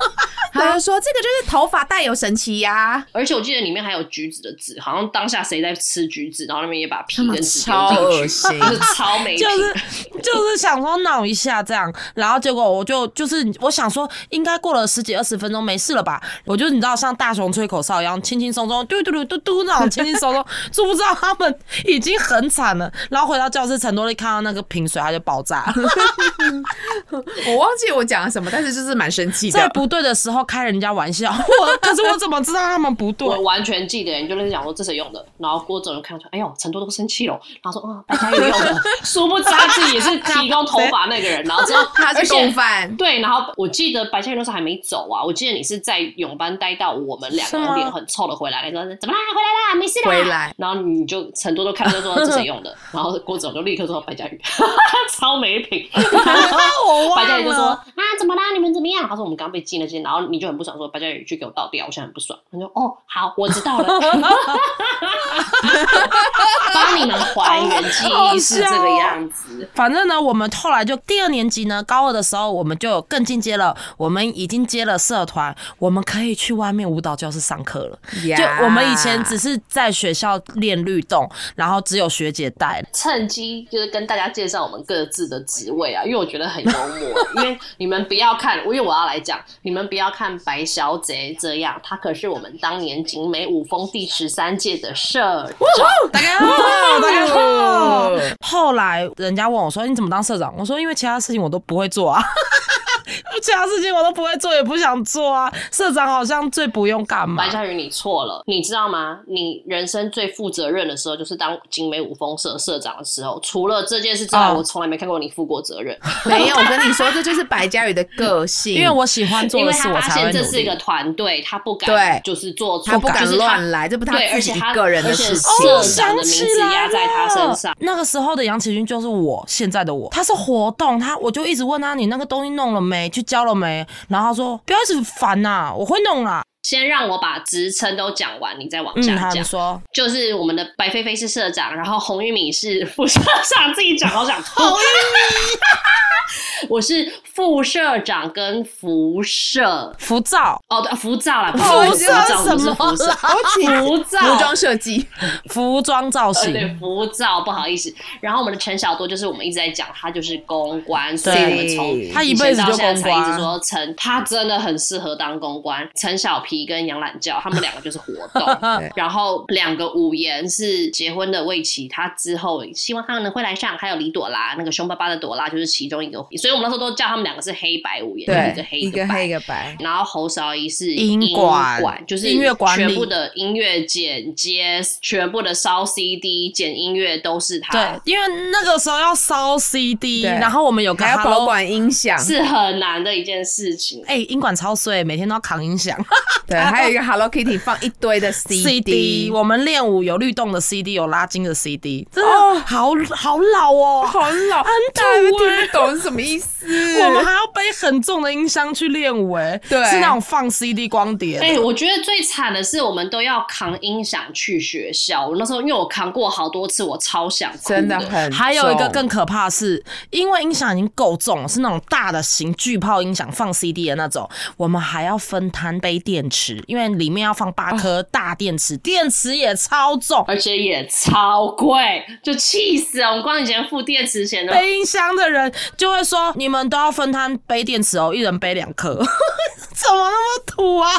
他就说这个就是头发带有神奇呀、而且我记得里面还有橘子的籽，好像当下谁在吃橘子，然后那边也把皮跟籽超丢进去，恶心就是超没品。就是就是想说闹一下这样，然后结果我就就是我想说应该过了十几二十分钟没事了吧，我就你知道像大熊吹口哨一样轻轻松松嘟嘟嘟嘟嘟那种轻轻松松，殊不知道他们已经很惨了。然后回到教室，陈多丽看到那个瓶水，他就爆炸了。我忘记我讲了什么，但是就是蛮生气的。在不对的时候开人家玩笑，我可是我怎么知道他们不对？我完全记得，你就跟讲说这谁用的，然后郭总就看出来，哎呦，陈多都生气了，然后说，嗯，白嘉宇用的，殊不知他自己也是提供头发那个人，然后之后 他是而且共犯，对，然后我记得白嘉宇那时候还没走啊，我记得你是在泳班待到我们两个脸很臭的回来，你说怎么啦？回来啦，没事啦。回来然后你就陈多都看到就说这谁 用的，然后郭总就立刻说白嘉宇，超没品。白嘉宇就说。啊，怎么啦？你们怎么样？他说我们刚被禁了些，然后你就很不爽，说白嘉宇去给我倒掉，我现在很不爽。他说哦，好，我知道了，帮你们还原记忆是这个样子。反正呢，我们后来就第二年级呢，高二的时候，我们就更进阶了。我们已经接了社团，我们可以去外面舞蹈教室上课了。就我们以前只是在学校练律动，然后只有学姐带。趁机就是跟大家介绍我们各自的职位啊，因为我觉得很幽默。因为你们不要看，因为我要来讲，你们不要看白小姐这样，她可是我们当年景美舞风第十三届的社长。大家好，大家好。后来人家问我说：“你怎么当社长？”我说：“因为其他事情我都不会做啊，其他事情我都不会做，也不想做啊。社长好像最不用干嘛白。嘉宇，你错了，你知道吗？你人生最负责任的时候，就是当景美五峰社社长的时候。除了这件事之外，哦我从来没看过你负过责任。没有，我跟你说，这就是白嘉宇的个性，因为我喜欢做因为的事，我他发现这是一个。团队，他不敢对就是做错，他不敢乱来，这不他自己而且他个人的事情。社长的名想起字来压在他身上。那个时候的杨启军就是我现在的我，他是活动，他我就一直问他你那个东西弄了没，去交了没，然后他说不要一直烦呐、我会弄啦。先让我把职称都讲完，你再往嗯，下讲。说就是我们的白菲菲是社长，然后洪玉敏是副社长，自己讲好想吐。我是副社长跟辐射浮躁，哦，对，浮躁啦，不浮是浮躁躁，不是浮躁，服装设计，服装造呃，型，对，浮躁，不好意思。然后我们的陈小多就是我们一直在讲，他就是公关，所以对我们从他一辈子就以前到现在才公关。一直说陈，他真的很适合当公关。陈小皮跟杨懒教，他们两个就是活动，然后两个五言是结婚的未期，他之后希望他们能会来上，还有李朵拉，那个凶巴巴的朵拉就是其中一个，所以我们那时候都叫他们两个是黑白五言，一个黑一个白黑一个白，然后侯韶仪是音音管就是音乐管理全部的音乐剪接，全部的烧 CD 剪音乐都是他。对，因为那个时候要烧 CD，然后我们有个还要保管音响，是很难的一件事情。哎、音管超碎，每天都要扛音响。对，还有一个 Hello Kitty 放一堆的 CD，我们练舞有律动的 CD，有拉筋的 CD，真的好好老哦，好老，很土哎、听不懂是什么意思。我们还要背很重的音箱去练舞、哎，对是那种放 CD 光碟的。哎、我觉得最惨的是，我们都要扛音响去学校。我那时候因为我扛过好多次，我超想哭真的的很，还有一个更可怕的是，因为音响已经够重了，是那种大的型巨炮音响放 CD 的那种，我们还要分摊背电池，因为里面要放八颗大电池，电池也超重。而且也超贵，就气死了。我们光以前付电池钱的背音箱的人就会说：“你们都要分摊背电池哦，一人背两颗。”怎么那么土啊？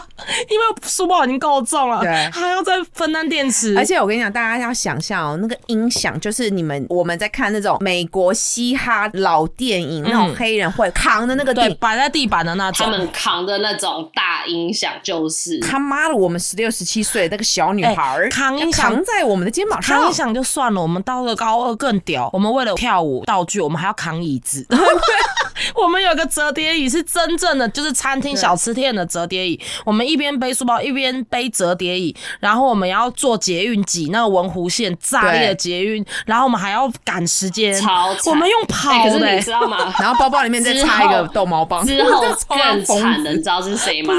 因为书包已经够重了，对还要再分担电池，而且我跟你讲，大家要想象哦，那个音响就是你们我们在看那种美国嘻哈老电影，那种黑人会扛的那个对顶，摆在地板的那种。他们扛的那种大音响，就是他妈的，我们十六十七岁那个小女孩扛音响扛在我们的肩膀上扛音，响就算了，我们到了高二更屌，我们为了跳舞道具，我们还要扛椅子，我们有个折叠椅是真正的，就是餐厅小吃店的折叠椅。我们一边背书包一边背折叠椅，然后我们要坐捷运挤那个文湖线炸裂的捷运，然后我们还要赶时间，超惨我们用跑哎可是的、你知道吗？然后包包里面再插一个逗猫棒，之后 更惨的，你知道是谁吗？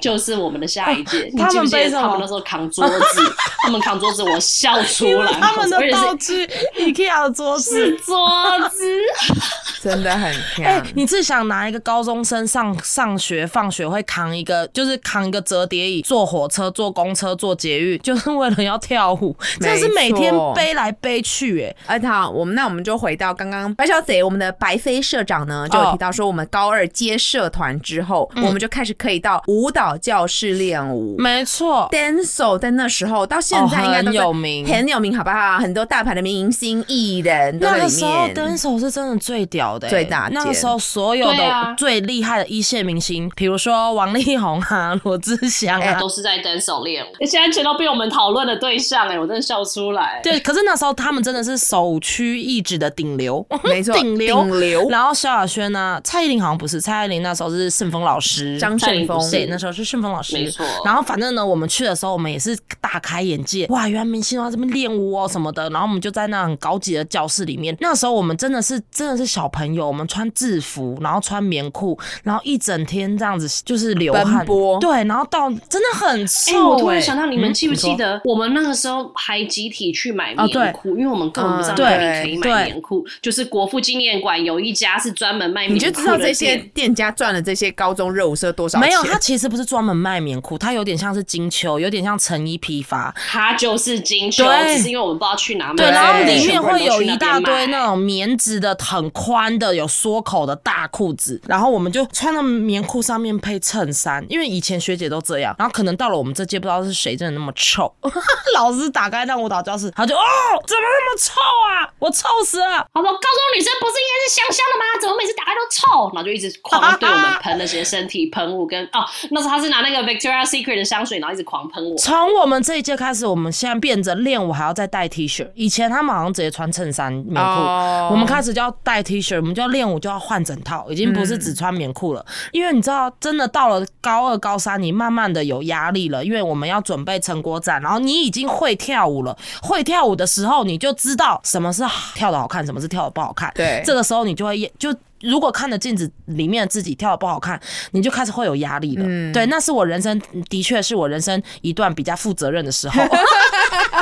就是我们的下一届。他们背什么他们那时候扛桌子？他们扛桌子，我笑出来。他们的道具 IKEA 的桌子是。桌子，真的很哎、强。你自己想拿一个高中生上上学放学会扛一个，就是扛一个折叠椅，坐火车、坐公车、坐捷运，就是为了要跳舞，真的是每天背来背去、哎，而且好，我们那我们就回到刚刚白小姐，我们的白飞社长呢，就有提到说，我们高二接社团之后，我们就开始可以到舞蹈教室练舞。没错，，dancer 在那时候到现在应该都哦很有名。很有名，好不好？很多大牌的明星艺人都在里那个时候，Dance 手是真的最屌的、欸，最大那个时候所有的最厉害的一线明星，比如说王力宏啊、罗志祥啊，都是在单手练舞。现在全都被我们讨论的对象哎，我真的笑出来。对，可是那时候他们真的是首屈一指的顶流，没错，顶流。顶流。然后萧亚轩呢，蔡依林好像不是，蔡依林那时候是顺丰老师，张顺丰不是。对，那时候是顺丰老师，没错。然后反正呢，我们去的时候，我们也是大开眼界，哇，原来明星都在这边练舞哦什么的。然后我们就在那很高级的教室里面，那时候我们真的是真的是小朋友，我们穿制服，然后穿棉裤，然后一整天这样子就是流汗对，然后到真的很哎、臭、我突然哎想到，你们嗯记不记得我们那个时候还集体去买棉裤？因为我们根本不知道嗯哪对里可以买棉裤。就是国父纪念馆有一家是专门卖棉你裤你就知道这些店店家赚了这些高中热舞社多少钱？没有，他其实不是专门卖棉裤，他有点像是金秋，有点像成衣批发。他就是金秋，对只是因为我们不知道去哪买。对，然后里面会有一大堆那种棉质的、很宽的、有缩口的大裤子，然后我们就穿了棉裤上面配衬衫，因为以前学姐都这样。然后可能到了我们这届，不知道是谁真的那么臭，老师打开那舞蹈教室，他就哦，怎么那么臭啊？我臭死了！他说：“高中女生不是应该是香香的吗？怎么每次打开都臭？”然后就一直狂对我们喷那些身体喷雾跟哦，那时候他是拿那个 Victoria Secret 的香水，然后一直狂喷我。从我们这一届开始，我们现在变着练舞还要再带 T 恤。以前他们好像直接穿衬衫、棉裤，哦我们开始就要带 T 恤，我们就要练舞就要换整套，已经不是只穿棉裤了。因为你知道，真的到了高二、高三，你慢慢的有压力了，因为我们要准备成果展，然后你已经会跳舞了，会跳舞的时候，你就知道什么是跳的好看，什么是跳的不好看。对这个时候你就会就。如果看着镜子里面的自己跳的不好看，你就开始会有压力了。嗯对，那是我人生，的确是我人生一段比较负责任的时候。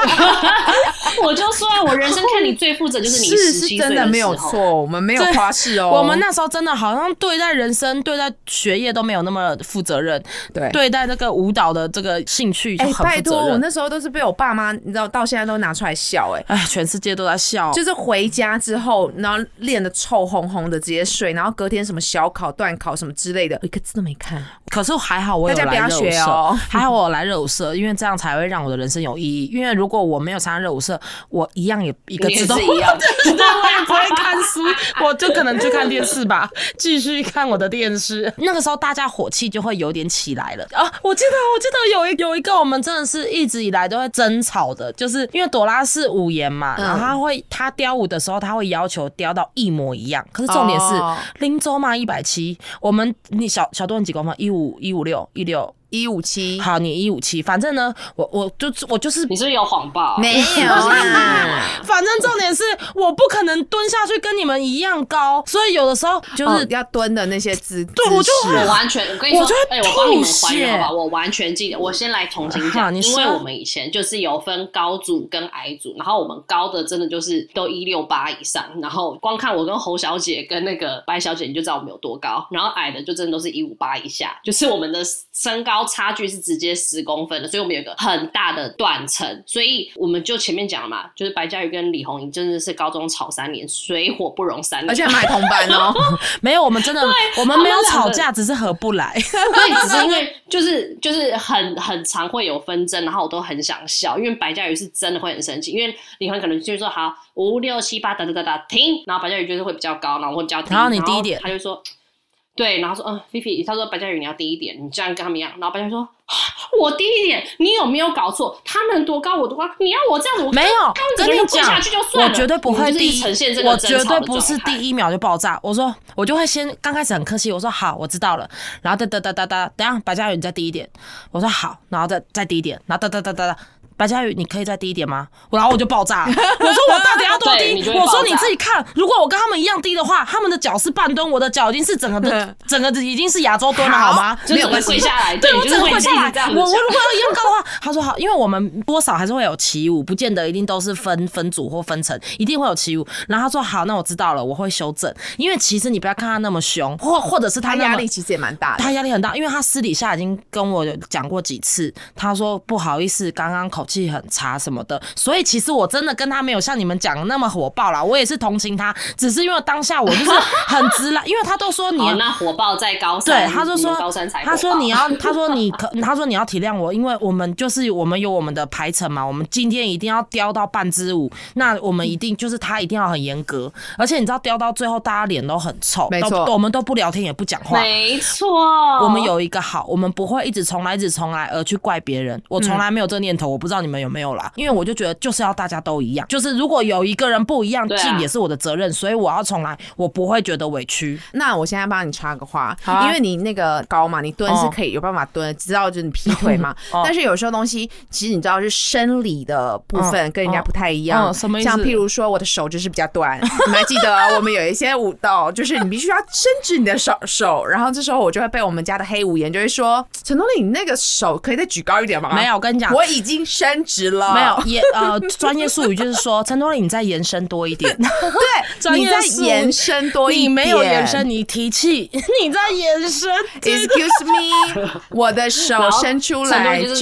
我就说啊，我人生看你最负责就是你是是真的没有。错，我们没有对夸饰哦。我们那时候真的好像对待人生、对待学业都没有那么负责任，对对待这个舞蹈的这个兴趣就哎、很拜托，我。那时候都是被我爸妈，你知道，到现在都拿出来笑、哎。哎，全世界都在笑。就是回家之后，然后练的臭烘烘的，直接睡，然后隔天什么小考、段考什么之类的，我一个字都没看。可是还好我有来热舞社，学哦还好我有来热舞社，因为这样才会让我的人生有意义。因为如果我没有参加热舞社，我一样也一个字都一样 对，我也不会看书，我就可能去看电视吧，继续看我的电视。那个时候大家火气就会有点起来了啊！我记得，我记得有一有一个我们真的是一直以来都会争吵的，就是因为朵拉是舞言嘛，嗯然后他会他雕舞的时候，他会要求雕到一模一样。可是重点是哦林州嘛一百七，我们你小小多你几公分？一五一五六一六。一五七好，你一五七，反正呢，我我就我就是你是不是有谎报？没有啊，反正重点是，我不可能蹲下去跟你们一样高，所以有的时候就是、哦要蹲的那些姿，对我就我完全，我跟你说哎、我帮你们还原好吧？我完全记得。我先来重新好讲，因为我们以前就是有分高组跟矮组，然后我们高的真的就是都一六八以上，然后光看我跟侯小姐跟那个白小姐，你就知道我们有多高。然后矮的就真的都是一五八以下，就是我们的身高差距是直接十公分的，所以我们有一个很大的断层。所以我们就前面讲了嘛，就是白嘉瑜跟李红莹真的是高中吵三年，水火不容三年，而且还买同班哦。没有，我们真的我们没有吵架，只是合不来。对，只是因为 就是就是很很常会有纷争，然后我都很想笑，因为白嘉瑜是真的会很生气，因为李红可能就是说好五六七八哒哒哒哒停，然后白嘉瑜就是会比较高，然后我会比较低，然后你低一点他就说。对，然后说，嗯，菲菲，他说白嘉宇你要低一点，你这样跟他们一样。然后白嘉宇说，我低一点，你有没有搞错？他们多高我多高，你要我这样子，我没有跟你个人跪下讲去就，算了，我绝对不会你就是第一，呈现这个我绝对不是第一秒就爆炸。我说我就会先刚开始很客气，我说好，我知道了，然后哒哒哒哒哒，等下白嘉宇你再低一点，我说好，然后再再低一点，然后哒哒哒哒哒。白嘉宇，你可以再低一点吗？然后我就爆炸了。我说我到底要多低我说你自己看，如果我跟他们一样低的话，他们的脚是半蹲，我的脚已经是整个的，整个已经是亚洲蹲了，好吗？就整个跪下来，对，我整个跪下来这样。子我我如果要一样高的话，他说好，因为我们多少还是会有起舞，不见得一定都是分分组或分层，一定会有起舞。然后他说好，那我知道了，我会修正。因为其实你不要看他那么凶，或或者是他压力其实也蛮大。他压力很大，因为他私底下已经跟我有讲过几次，他说不好意思，刚刚口气很差什么的，所以其实我真的跟他没有像你们讲的那么火爆啦，我也是同情他，只是因为当下我就是很直啦，因为他都说你，那火爆在高三，对，他就说高三才，他说你要，他说你可，他说你要体谅我，因为我们就是我们有我们的排程嘛，我们今天一定要雕到半支舞，那我们一定就是他一定要很严格，而且你知道雕到最后大家脸都很臭，没错都我们都不聊天也不讲话。没错，我们有一个好，我们不会一直重来，一直重来而去怪别人。我从来没有这念头，我不知道你们有没有啦。因为我就觉得就是要大家都一样，就是如果有一个人不一样，进也是我的责任，所以我要重来，我不会觉得委屈。那我现在帮你插个话，啊因为你那个高嘛，你蹲是可以有办法蹲，知道就是你劈腿嘛。哦但是有时候东西，其实你知道是生理的部分嗯跟人家不太一样。嗯嗯什么意思像譬如说我的手就是比较短，你们还记得我们有一些舞蹈，就是你必须要伸直你的手手，然后这时候我就会被我们家的黑五颜就会说：“陈东丽，你那个手可以再举高一点吗？”没有，我跟你讲，我已经伸直了，没有也呃，专业术语就是说，陈多丽你再延伸多一点，对，专你再延伸多一点，你没有延伸，你提气，你在延伸。Excuse me，我的手伸出来就是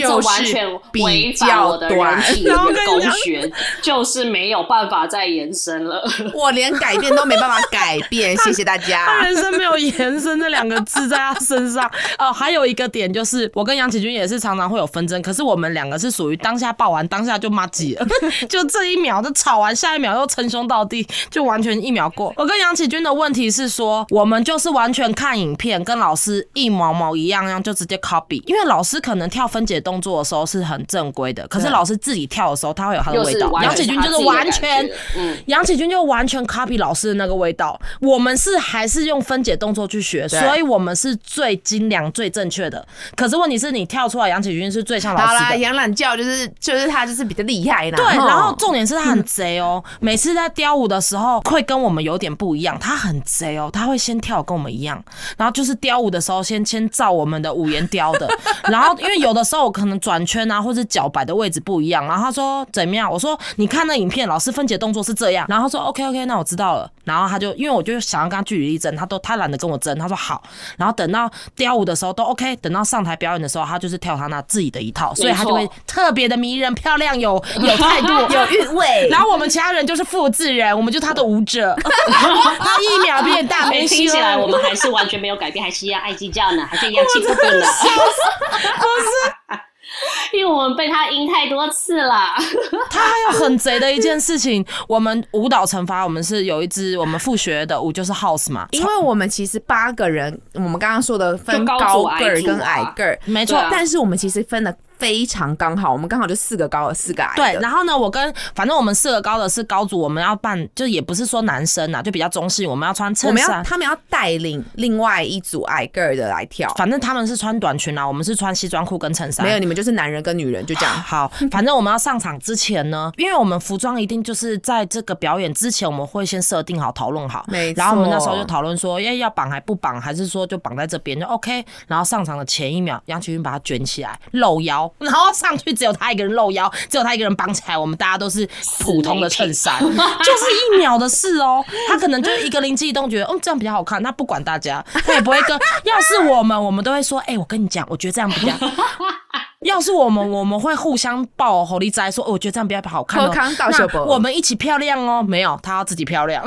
比较的短，体然后跟你学，就是没有办法再延伸了。我连改变都没办法改变，谢谢大他家。人生没有延伸这两个字在他身上哦。还有一个点就是，我跟杨启军也是常常会有纷争，可是我们两个是属于当下爆完，当下就骂鸡了，就这一秒就吵完，下一秒又称兄道弟，就完全一秒过。我跟杨启军的问题是说，我们就是完全看影片，跟老师一毛毛一样样，就直接 copy，因为老师可能跳分解动作的时候是很正规的，可是老师自己跳的时候，他会有他的味道。杨启军就是完全杨启军就完全 copy 老师的那个味道，我们是还是用分解动作去学，所以我们是最精良、最正确的。可是问题是你跳出来，杨启军是最像老好啦，师的。养懒觉就是就是他就是比较厉害啦。对，然后重点是他很贼哦，每次在雕舞的时候会跟我们有点不一样，他很贼哦，他会先跳跟我们一样，然后就是雕舞的时候先先照我们的五言雕的，然后因为有的时候我可能转圈啊或者脚摆的位置不一样，然后他说怎么样，我说你看那影片，老师分解动作是这样，然后他说 OK OK，那我知道了，然后他就因为我就想要跟他据理力争，他都他懒得跟我争，他说好，然后等到雕舞的时候都 OK，等到上台表演的时候，他就是跳他那自己的一套，所以他就会特别的迷人、漂亮、有 有态度、有韵味。然后我们其他人就是复制人，我们就他的舞者，他一秒变大哎明星。听起来我们还是完全没有改变，还是一样爱计较呢，还是一样气不不呢？因为我们被他阴太多次了。他还有很贼的一件事情，我们舞蹈惩罚，我们是有一支我们复学的舞就是 house 嘛，因为我们其实八个人，我们刚刚说的分高个儿跟矮啊个儿，没错但是我们其实分的非常刚好，我们刚好就四个高的，四个矮的。对，然后呢，我跟反正我们四个高的是高组，我们要办，就也不是说男生呐，就比较中性，我们要穿我们要衬衫。他们要带领另外一组矮个儿的来跳。反正他们是穿短裙啊，我们是穿西装裤跟衬衫。没有，你们就是男人跟女人，就这样。好，反正我们要上场之前呢，因为我们服装一定就是在这个表演之前，我们会先设定好、讨论好。没错然后我们那时候就讨论说，哎，要绑还不绑，还是说就绑在这边就 OK。然后上场的前一秒，杨启云把它卷起来露腰，然后上去只有他一个人露腰，只有他一个人绑起来，我们大家都是普通的衬衫，就是一秒的事哦。他可能就一个灵机一动，觉得嗯这样比较好看，他不管大家，他也不会跟。要是我们，我们都会说，哎，我跟你讲，我觉得这样比较。要是我们，我们会互相抱火力斋，说、哦我觉得这样比较好看、哦。喝康道小宝那我们一起漂亮哦。没有，他要自己漂亮。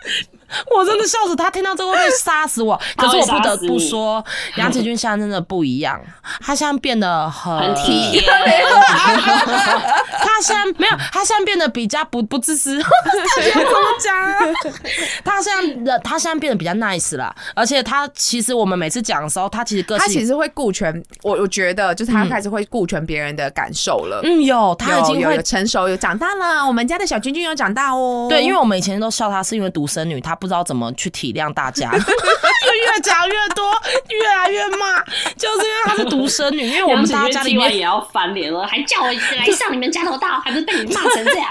我真的笑死他，听到这个会杀死我。可是我不得不说，杨子君现在真的不一样，他现在变得很很体贴，他现在没有，他现在变得比较不不自私。到底要怎么讲啊？他现在的他现在变得比较 nice 了，而且他其实我们每次讲的时候，他其实个性他其实会顾全，我我觉得就是他开始会顾全别人的感受了。嗯有，他已经会有有有成熟，有长大了。我们家的小君君有长大哦。对，因为我们以前都笑他是因为独生女，她不知道怎么去体谅大家，就越讲越多，越来越骂，就是因为她是独生女，因为我们大家家里面也要翻脸了，还叫我来上你们家头大，还不是被你骂成这样？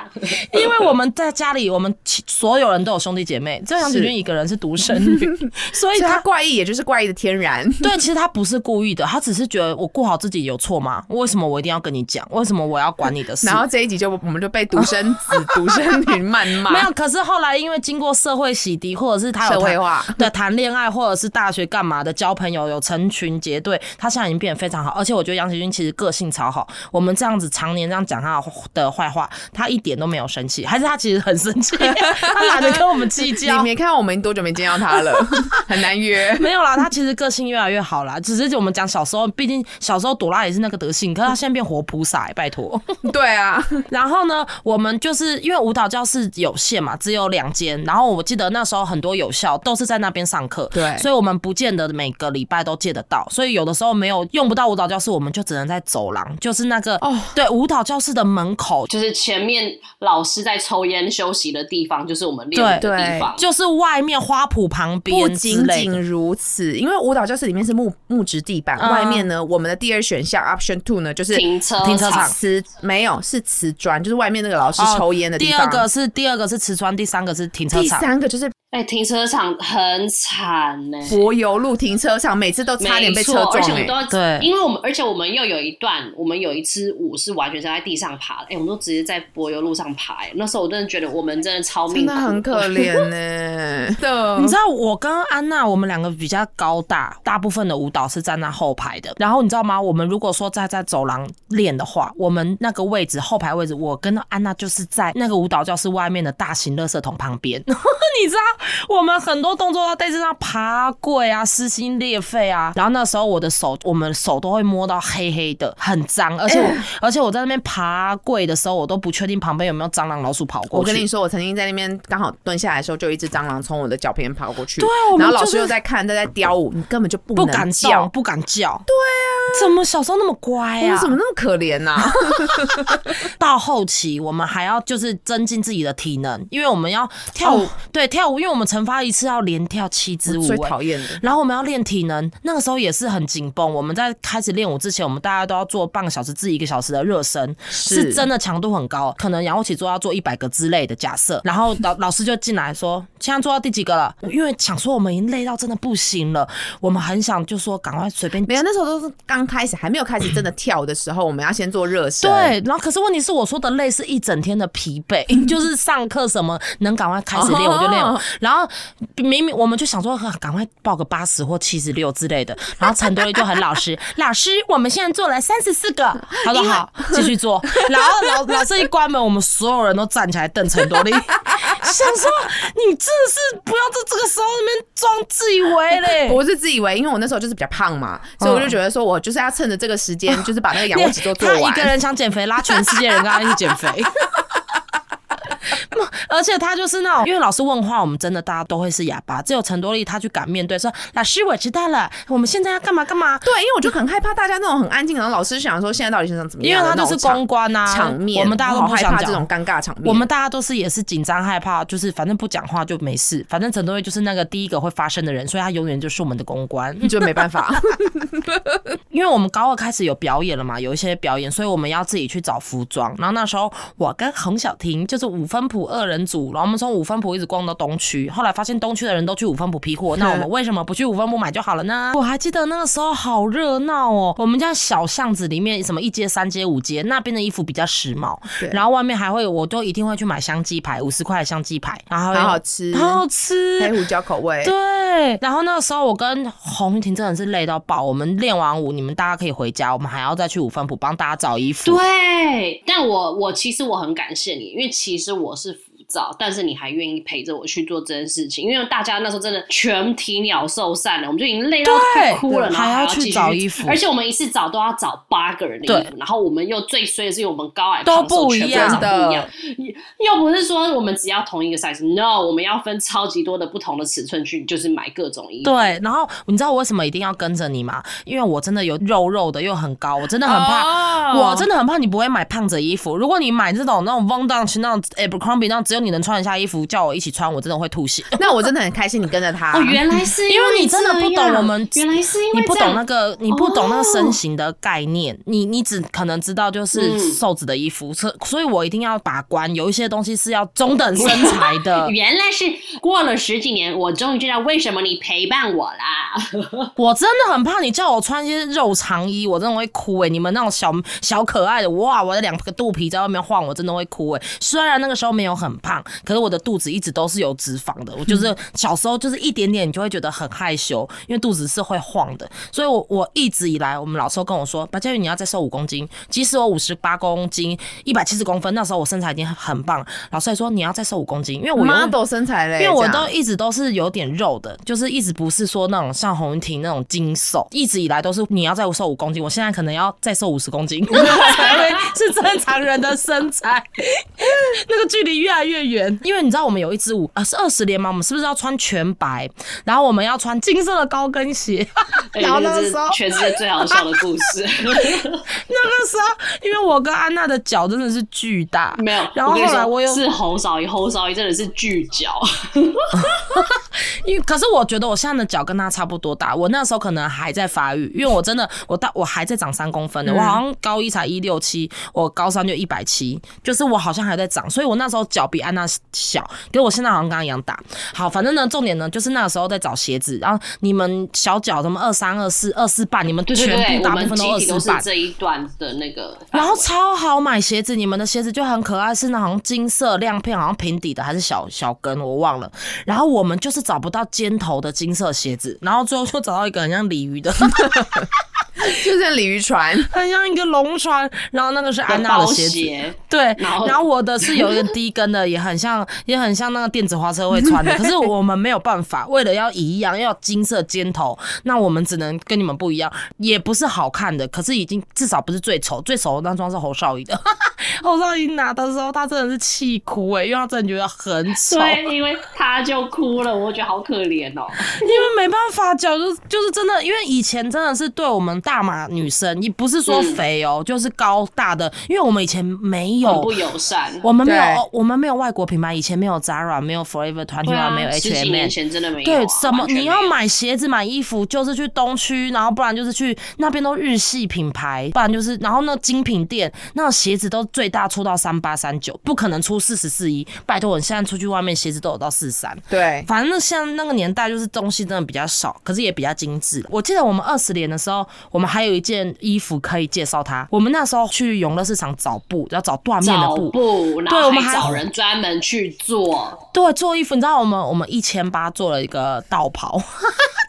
因为我们在家里，我们所有人都有兄弟姐妹，只有杨子君一个人是独生女，所以她怪异，也就是怪异的天然。对，其实她不是故意的，她只是觉得我顾好自己有错吗？为什么我一定要跟你讲？为什么我要管你的事？然后这一集就我们就被独生子、独生女谩骂，没有，可是后来因为经过社会洗涤，或者是他有谈社会化 对谈恋爱，或者是大学干嘛的交朋友，有成群结队，他现在已经变得非常好。而且我觉得杨奇军其实个性超好，我们这样子常年这样讲他的坏话，他一点都没有生气，还是他其实很生气，他懒得跟我们计较你。没看到我们多久没见到他了，很难约。没有啦，他其实个性越来越好啦。只是我们讲小时候，毕竟小时候朵拉也是那个德性，可是他现在变活菩萨、欸，拜托。对啊，然后呢，我们就是因为舞蹈教室有限嘛，只有两间。然后我记得那时候很多有效都是在那边上课，对所以我们不见得每个礼拜都借得到。所以有的时候没有用不到舞蹈教室，我们就只能在走廊，就是那个哦对舞蹈教室的门口。就是前面老师在抽烟休息的地方，就是我们练舞的地方。就是外面花圃旁边不仅仅如此，因为舞蹈教室里面是木木质地板，嗯外面呢，我们的第二选项 option two 呢就是停车停车场瓷没有是瓷砖，就是外面那个老师抽烟的地方。第二个是第二个是瓷砖，第三个是停车场。三个就是哎、停车场很惨呢、柏油路停车场，每次都差点被车撞哎、且我们都要对因为我们而且我们又有一段，我们有一支舞是完全是在地上爬的，哎、我们都直接在柏油路上爬、哎，那时候我真的觉得我们真的超命苦，真的很可怜 呢、的，你知道我跟安娜，我们两个比较高大，大部分的舞蹈是站在后排的。然后你知道吗？我们如果说在在走廊练的话，我们那个位置后排位置，我跟安娜就是在那个舞蹈教室外面的大型垃圾桶旁边。你知道，我们很多动作要在这上爬跪啊、撕心裂肺啊。然后那时候我的手，我们手都会摸到黑黑的，很脏。而且我，而且我在那边爬跪的时候，我都不确定旁边有没有蟑螂、老鼠跑过去。我跟你说，我曾经在那边刚好蹲下来的时候，就有一只蟑螂从我的脚边跑过去。对我然后老师又在看，在在叼我，你根本就不能不敢叫，。不敢叫。对啊，怎么小时候那么乖啊我们？怎么那么可怜呐、到后期我们还要就是增进自己的体能，因为我们要跳舞，哦对跳舞，因为我们惩罚一次要连跳七支舞、最欸讨厌的。然后我们要练体能，那个时候也是很紧绷。我们在开始练舞之前，我们大家都要做半个小时至一个小时的热身，是是真的强度很高，可能仰卧起坐要做一百个之类的假设。然后老老师就进来说：“现在做到第几个了？”因为想说我们已经累到真的不行了，我们很想就说赶快随便没有，那时候都是刚开始，还没有开始真的跳的时候，我们要先做热身。对，然后可是问题是，我说的累是一整天的疲惫，就是上课什么能赶快开始练我就练哦。然后明明我们就想说赶快报个八十或七十六之类的，然后陈多利就很老实，老师我们现在做了三十四个，他说好，继续做。然后老 老师一关门，我们所有人都站起来瞪陈多利，想说你真的是不要在这个时候那边装自以为嘞。我是自以为，因为我那时候就是比较胖嘛，所以我就觉得说我就是要趁着这个时间，就是把那个仰卧起坐做完他一个。人想减肥，拉全世界人跟他一起减肥。而且他就是那种，因为老师问话，我们真的大家都会是哑巴，只有陈多利他去敢面对，说老师我知道了，我们现在要干嘛干嘛。对，因为我就很害怕大家那种很安静，然后老师想说现在到底是想怎么样因为他就是公关啊，场面，我们大家都不害怕这种。尴尬场面。我们大家都是也是紧张害怕，就是反正不讲话就没事，反正陈多利就是那个第一个会发生的人，所以他永远就是我们的公关。就没办法，因为我们高二开始有表演了嘛，有一些表演，所以我们要自己去找服装。然后那时候我跟洪小婷就是五分埔二人组，然后我们从五分埔一直逛到东区，后来发现东区的人都去五分埔批货，那我们为什么不去五分埔买就好了呢？我还记得那个时候好热闹哦，我们家小巷子里面什么一街、三街、五街，那边的衣服比较时髦，对然后外面还会，我都一定会去买香鸡排，五十块的香鸡排，然后好好吃，好好吃，黑胡椒口味。对，然后那个时候我跟洪玉婷真的是累到爆。我们练完舞，你们大家可以回家，我们还要再去五分埔帮大家找衣服。对，但我我其实我很感谢你，因为其实我是服造，但是你还愿意陪着我去做这件事情，因为大家那时候真的全体鸟兽散了，我们就已经累到快哭了，然后还要去找衣服而且我们一次找都要找八个人的衣服，然后我们又最衰的是，因为我们高矮都不一样的又不是说我们只要同一个 size，no，我们要分超级多的不同的尺寸去，就是买各种衣服。对，然后你知道我为什么一定要跟着你吗？因为我真的有肉肉的，又很高，我真的很怕。哦我真的很怕你不会买胖子衣服。如果你买这种那种 Von Dutch 那种 Abercrombie 那种只有你能穿得下衣服，叫我一起穿，我真的会吐血。那我真的很开心，你跟着他。哦，原来是因为 你真的不懂我们原来是因为你不懂那个，你不懂那个身哦形的概念，你你只可能知道就是嗯瘦子的衣服，所、所以我一定要把关，有一些东西是要中等身材的。原来是过了十几年，我终于知道为什么你陪伴我啦。我真的很怕你叫我穿一些肉长衣，我真的会哭哎、你们那种小小可爱的，哇，我的两个肚皮在外面晃，我真的会哭哎、虽然那个时候没有很胖，可是我的肚子一直都是有脂肪的。我就是小时候就是一点点，你就会觉得很害羞，因为肚子是会晃的。所以我我一直以来，我们老师都跟我说，白嘉宇你要再瘦五公斤，即使我五十八公斤，一百七十公分，那时候我身材已经很很棒，老师还说你要再瘦五公斤，因为我永远 model 身材嘞，因为我都一直都是有点肉的，就是一直不是说那种像洪云婷那种精瘦，一直以来都是你要再瘦五公斤，我现在可能要再瘦五十公斤 才会是正常人的身材，那个距离越来越远。因为你知道我们有一支舞啊是二十连吗？我们是不是要穿全白，然后我们要穿金色的高跟鞋？然后哎那个时候全世界最好笑的故事。那个时候，因为我跟安娜的脚真的是巨大，没有，然后后来我有是红少仪，侯少仪真的是巨脚，因为可是我觉得我现在的脚跟他差不多大，我那时候可能还在发育，因为我真的我大我还在长三公分的，我好像高一才一六七，我高三就一百七，就是我好像还在长，所以我那时候脚比安娜小，给我现在好像跟她一样大。好，反正呢，重点呢就是那个时候在找鞋子，然后你们小脚什么二三、二四、二四半，你们全部大部分都二四半。是这一段的那个，然后超好买鞋子，你们的鞋子就很可爱，是那好像金色亮片，好像平底的还是小小跟，我忘了。然后我们就是找不到尖头的金色鞋子，然后最后就找到一个很像鲤鱼的，就像鲤鱼船，很像一个龙船，然后那个是安娜的鞋子。鞋，对，然后然后我的是有一个低跟的，也很像，也很像那个电子花车会穿的。可是我们没有办法，为了要一样，要金色尖头，那我们只能跟你们不一样，也不是好看的，可是已经至少不是最丑，最丑的那双是侯少宇的。侯少仪拿的时候，他真的是气哭哎、因为他真的觉得很丑，对，因为他就哭了，我觉得好可怜哦。因为没办法，脚就就是真的，因为以前真的是对我们大码女生，你不是说嗯肥哦、就是高大的，因为我们以前没有不友善。我们没有我们没有外国品牌，以前没有 Zara，没有 Forever 对 One，、啊，没有十几年 H&M。前真的没有啊、对，什么你要买鞋子、买衣服，就是去东区，然后不然就是去那边都日系品牌，不然就是然后那精品店，那种鞋子都最大出到三八三九，不可能出四十四一。拜托，你现在出去外面鞋子都有到四三。对，反正像那个年代，就是东西真的比较少，可是也比较精致。我记得我们二十年的时候，我们还有一件衣服可以介绍它。我们那时候去永乐市场找布，要找缎面的布，布，对我们还还找人专门去做。对，做衣服，你知道我们我们一千八做了一个道袍，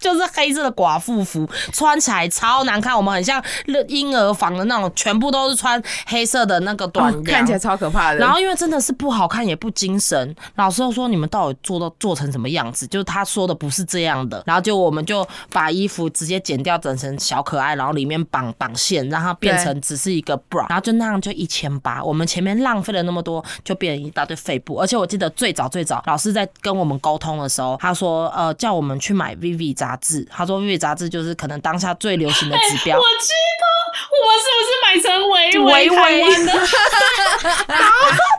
就是黑色的寡妇服，穿起来超难看，我们很像婴儿房的那种，全部都是穿黑色的那个短哦、看起来超可怕的。然后因为真的是不好看也不精神，老师又说你们到底做到做成什么样子？就是他说的不是这样的，然后就我们就把衣服直接剪掉，整成小可爱，然后里面绑绑线，让它变成只是一个 bra，然后就那样就一千八。我们前面浪费了那么多，就变成一大堆废布。而且我记得最早最早老师在跟我们沟通的时候，他说呃叫我们去买 Vivi 杂志，他说 Vivi 杂志就是可能当下最流行的指标。我知道，我们是不是买成维维维维台湾的？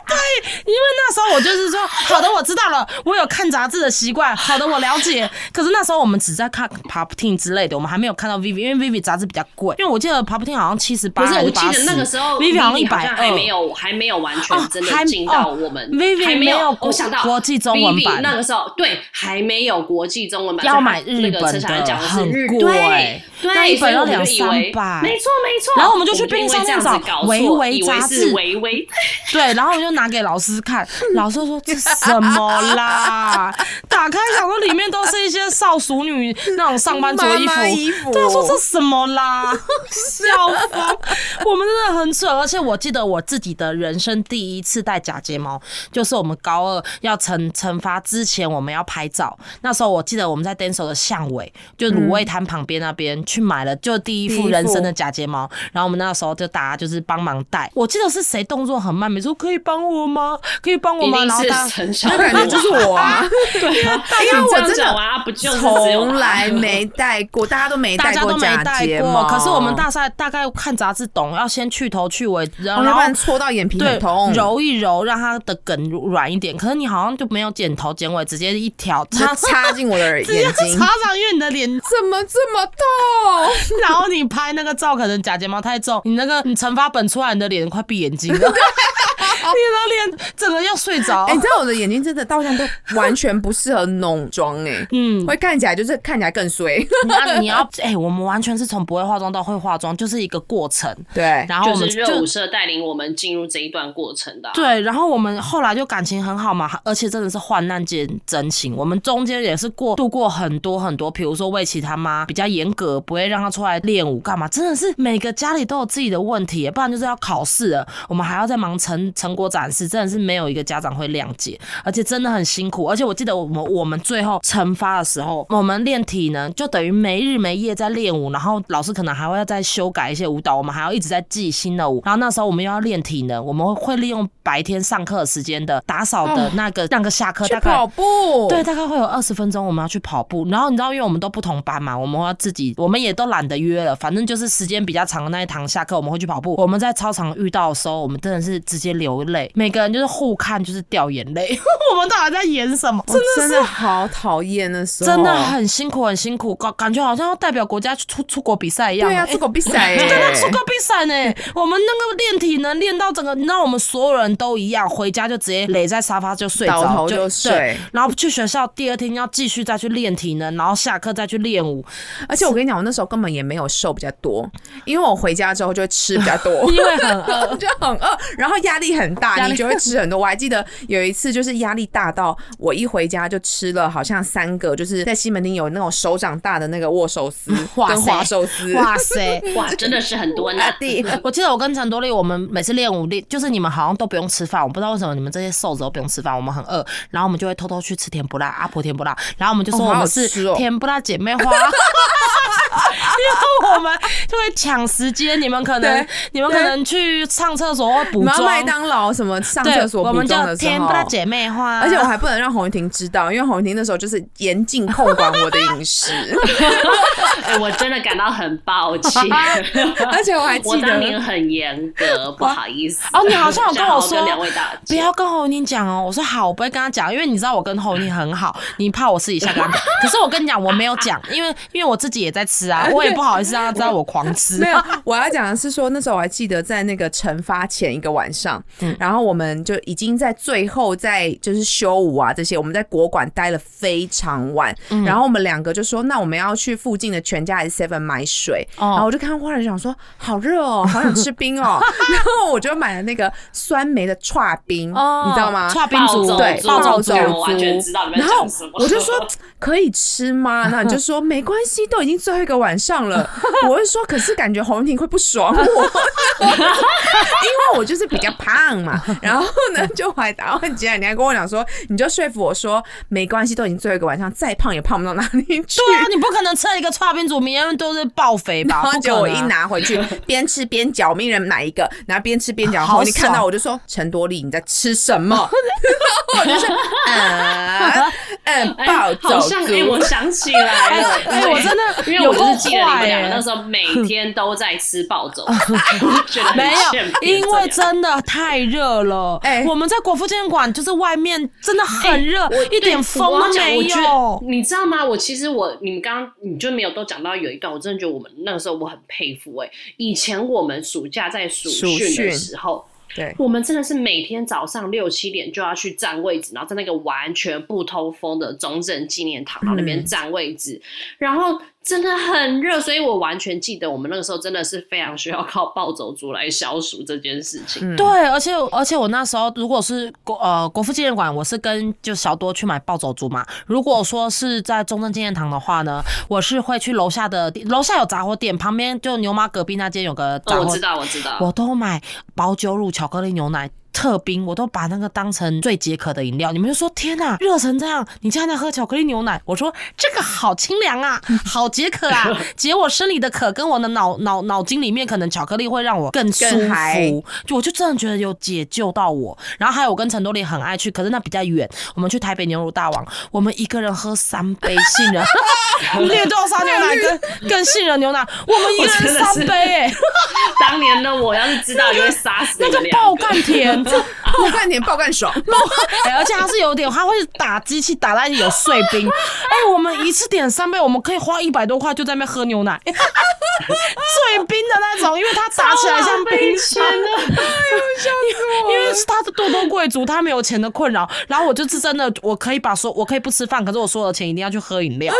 因为那时候我就是说，好的，我知道了，我有看杂志的习惯，好的，我了解。可是那时候我们只在看 Pop Teen 之类的，我们还没有看到 Vivi，因为 Vivi 杂志比较贵。因为我记得 Pop Teen 好像七十八，不是，我记还是八十，得那个时候 Vivi 好像一 Vivi 百二还没有还没有完全真的进到哦我们 Vivi 还没没有我想到国际中文版。那个时候对还没有国际中文版，要买日本的很日贵。对对，那一本要两三百。没错没错。然后我们就去因为便利商店这样子找维维杂志。维维，对，然后我就拿给老师看，老师就说这什么啦？打开想说里面都是一些少熟女那种上班族的衣服，妈妈衣服对，说这什么啦？笑疯！我们真的很蠢，而且我记得我自己的人生第一次戴假睫毛，就是我们高二要惩惩罚之前，我们要拍照。那时候我记得我们在 d a n c e 的巷尾，就卤味摊旁边那边去买了，就第一副副人生的假睫毛。然后我们那时候就大家就是帮忙戴。我记得是谁动作很慢，每次说可以帮我吗？可以帮我吗？然后大家陈小就感觉就是我啊，对啊，因为我真的从来没戴过，大家都没戴过假戴过，睫毛。可是我们大赛大概看杂志懂，要先去头去尾，然后不然戳到眼皮对很痛，揉一揉，让它的梗软一点。可是你好像就没有剪头剪尾，直接一条就插插进我的 眼睛插，上，因为你的脸，怎么这么痛？然后你拍那个照，可能假睫毛太重，你那个你惩罚本出来，你的脸快闭眼睛了，你的脸整个要睡着哎、。你知道我的眼睛真的到现在都完全不适合浓妆哎，嗯，会看起来就是看起来更衰。那你要 哎、我们完全是从不会化妆到会化妆，就是一个过程。对，然后我们就是热舞社带领我们进入这一段过程的啊、对，然后我们后来就感情很好嘛，而且真的是患难见真情。我们中间也是过度过很多很多，比如说魏琪他妈比较严格，不会让他出来练舞干嘛，真的是每个家里都有自己的问题，不然就是要考试了，我们还要在忙成成果展示，真的是没有一个家长会谅解，而且真的很辛苦。而且我记得我们我们最后惩罚的时候，我们练体能就等于没日没夜在练舞，然后老师可能还会要再修改一些舞蹈，我们还要一直在记新的舞。然后那时候我们又要练体能，我们会利用白天上课时间的打扫的那个、那个下课大概跑步，对，大概会有二十分钟，我们要去跑步。然后你知道，因为我们都不同班嘛，我们要自己，我们也都懒得约了，反正就是时间比较长的那一堂下课，我们会去跑步。我们在操场遇到的时候，我们真的是直接流泪，每个人就是互看，就是掉眼泪。我们到底在演什么？我真的好讨厌那时候，真的很辛苦，很辛苦，感感觉好像要代表国家去出出国比赛一样。对啊，哎出国比赛真的哎，出国比赛呢，我们那个练体能练到整个，你知道我们所有人都一样，回家就直接垒在沙发就睡着，就对睡。然后去学校第二天要继续再去练体能，然后下课再去练舞，而且我跟你讲，我那时候根本也没有瘦比较多，因为我回家之后就会吃比较多，因为很饿。就很饿，然后压力很大，压力你就会吃很多。我还记得有一次，就是压力大到我一回家就吃了好像三个，就是在西门町有那种手掌大的那个握寿司 哇跟塞滑寿司。哇塞！哇，真的是很多呢 我记得我跟陈多丽，我们每次练舞练，就是你们好像都不用吃饭，我不知道为什么你们这些瘦子都不用吃饭，我们很饿，然后我们就会偷偷去吃甜不辣，阿婆甜不辣，然后我们就说我们是甜不辣姐妹花。因为我们就会抢时间，你们可能你们可能去上厕所或补妆，麦当劳什么上厕所补我们妆的时候就甜不，辣姐妹花，而且我还不能让洪云婷知道，因为洪云婷那时候就是严禁控管我的饮食，哎，我真的感到很抱歉，而且我还记得。当年很严格，不好意思。哦，你好像有跟我说两位大不要跟侯宁讲哦。我说好，我不会跟他讲，因为你知道我跟侯宁很好，你怕我私底下跟他讲。可是我跟你讲，我没有讲，因为因为我自己也在吃啊，我也不好意思让他知道我狂吃。没有，我要讲的是说，那时候我还记得在那个惩罚前一个晚上，嗯。然后我们就已经在最后在就是修舞啊这些，我们在国馆待了非常晚，嗯。然后我们两个就说，那我们要去附近的全家还是 Seven 买水，哦。然后我就看花人想说，好热哦，好想吃冰哦，然后我就买了那个酸梅的串冰，哦。你知道吗？串冰族对，暴走族我完全知道你们什么。我就说可以吃吗？那你就说没关系，都已经最后一个晚上了。我会说，可是感觉洪婷会不爽我，因为我就是比较胖嘛。然后呢，就还打完结，你还跟我讲说，你就说服我说没关系，都已经最后一个晚上，再胖也胖不到哪里去。对啊，你不可能吃了一个差冰组，明天都是爆肥吧？然后结果我一。拿回去，边吃边嚼，命人买一个，然后边吃边嚼。后你看到我就说陈多丽你在吃什么？我就是嗯嗯哎暴走像哎，我想起来了，哎对我真的因为我就是记得你们两个哎那时候每天都在吃暴走，我就觉得很没有，因为真的太热了。哎我们在国父纪念馆，就是外面真的很热，我一点对风都没有。你知道吗？我其实我你们刚刚你就没有都讲到有一段，我真的觉得我们那个时候我很佩服哎、以前我们暑假在暑训的时候。对。我们真的是每天早上六七点就要去占位置，然后在那个完全不通风的中正纪念堂，然后那边占位置，然后真的很热，所以我完全记得我们那个时候真的是非常需要靠暴走族来消暑这件事情。嗯对，而且而且我那时候如果是国呃国父纪念馆，我是跟就小多去买暴走族嘛。如果说是在中正纪念堂的话呢，我是会去楼下的楼下有杂货店，旁边就牛妈隔壁那间有个杂哦，我知道，我知道。我都买保酒乳、巧克力牛奶。特冰，我都把那个当成最解渴的饮料。你们就说天哪，热成这样，你竟然在喝巧克力牛奶？我说这个好清凉啊，好解渴啊，解我生理的渴，跟我的脑脑脑筋里面可能巧克力会让我更舒服。就我就真的觉得有解救到我。然后还有我跟陈多丽很爱去，可是那比较远，我们去台北牛乳大王，我们一个人喝三杯杏仁 绿豆沙牛奶跟跟杏仁牛奶，我们一个人三杯哎、当年的我要是知道，就会杀死那个爆个。干甜，这 爆干甜，爆干爽。哎而且它是有点，它会打机器打到有碎冰。哎、我们一次点三杯，我们可以花一百多块就在那边喝牛奶，碎冰的那种，因为它打起来像冰箱的。因为是他是多多贵族，他没有钱的困扰，然后我就是真的，我可以把所我可以不吃饭，可是我所有的钱一定要去喝饮料。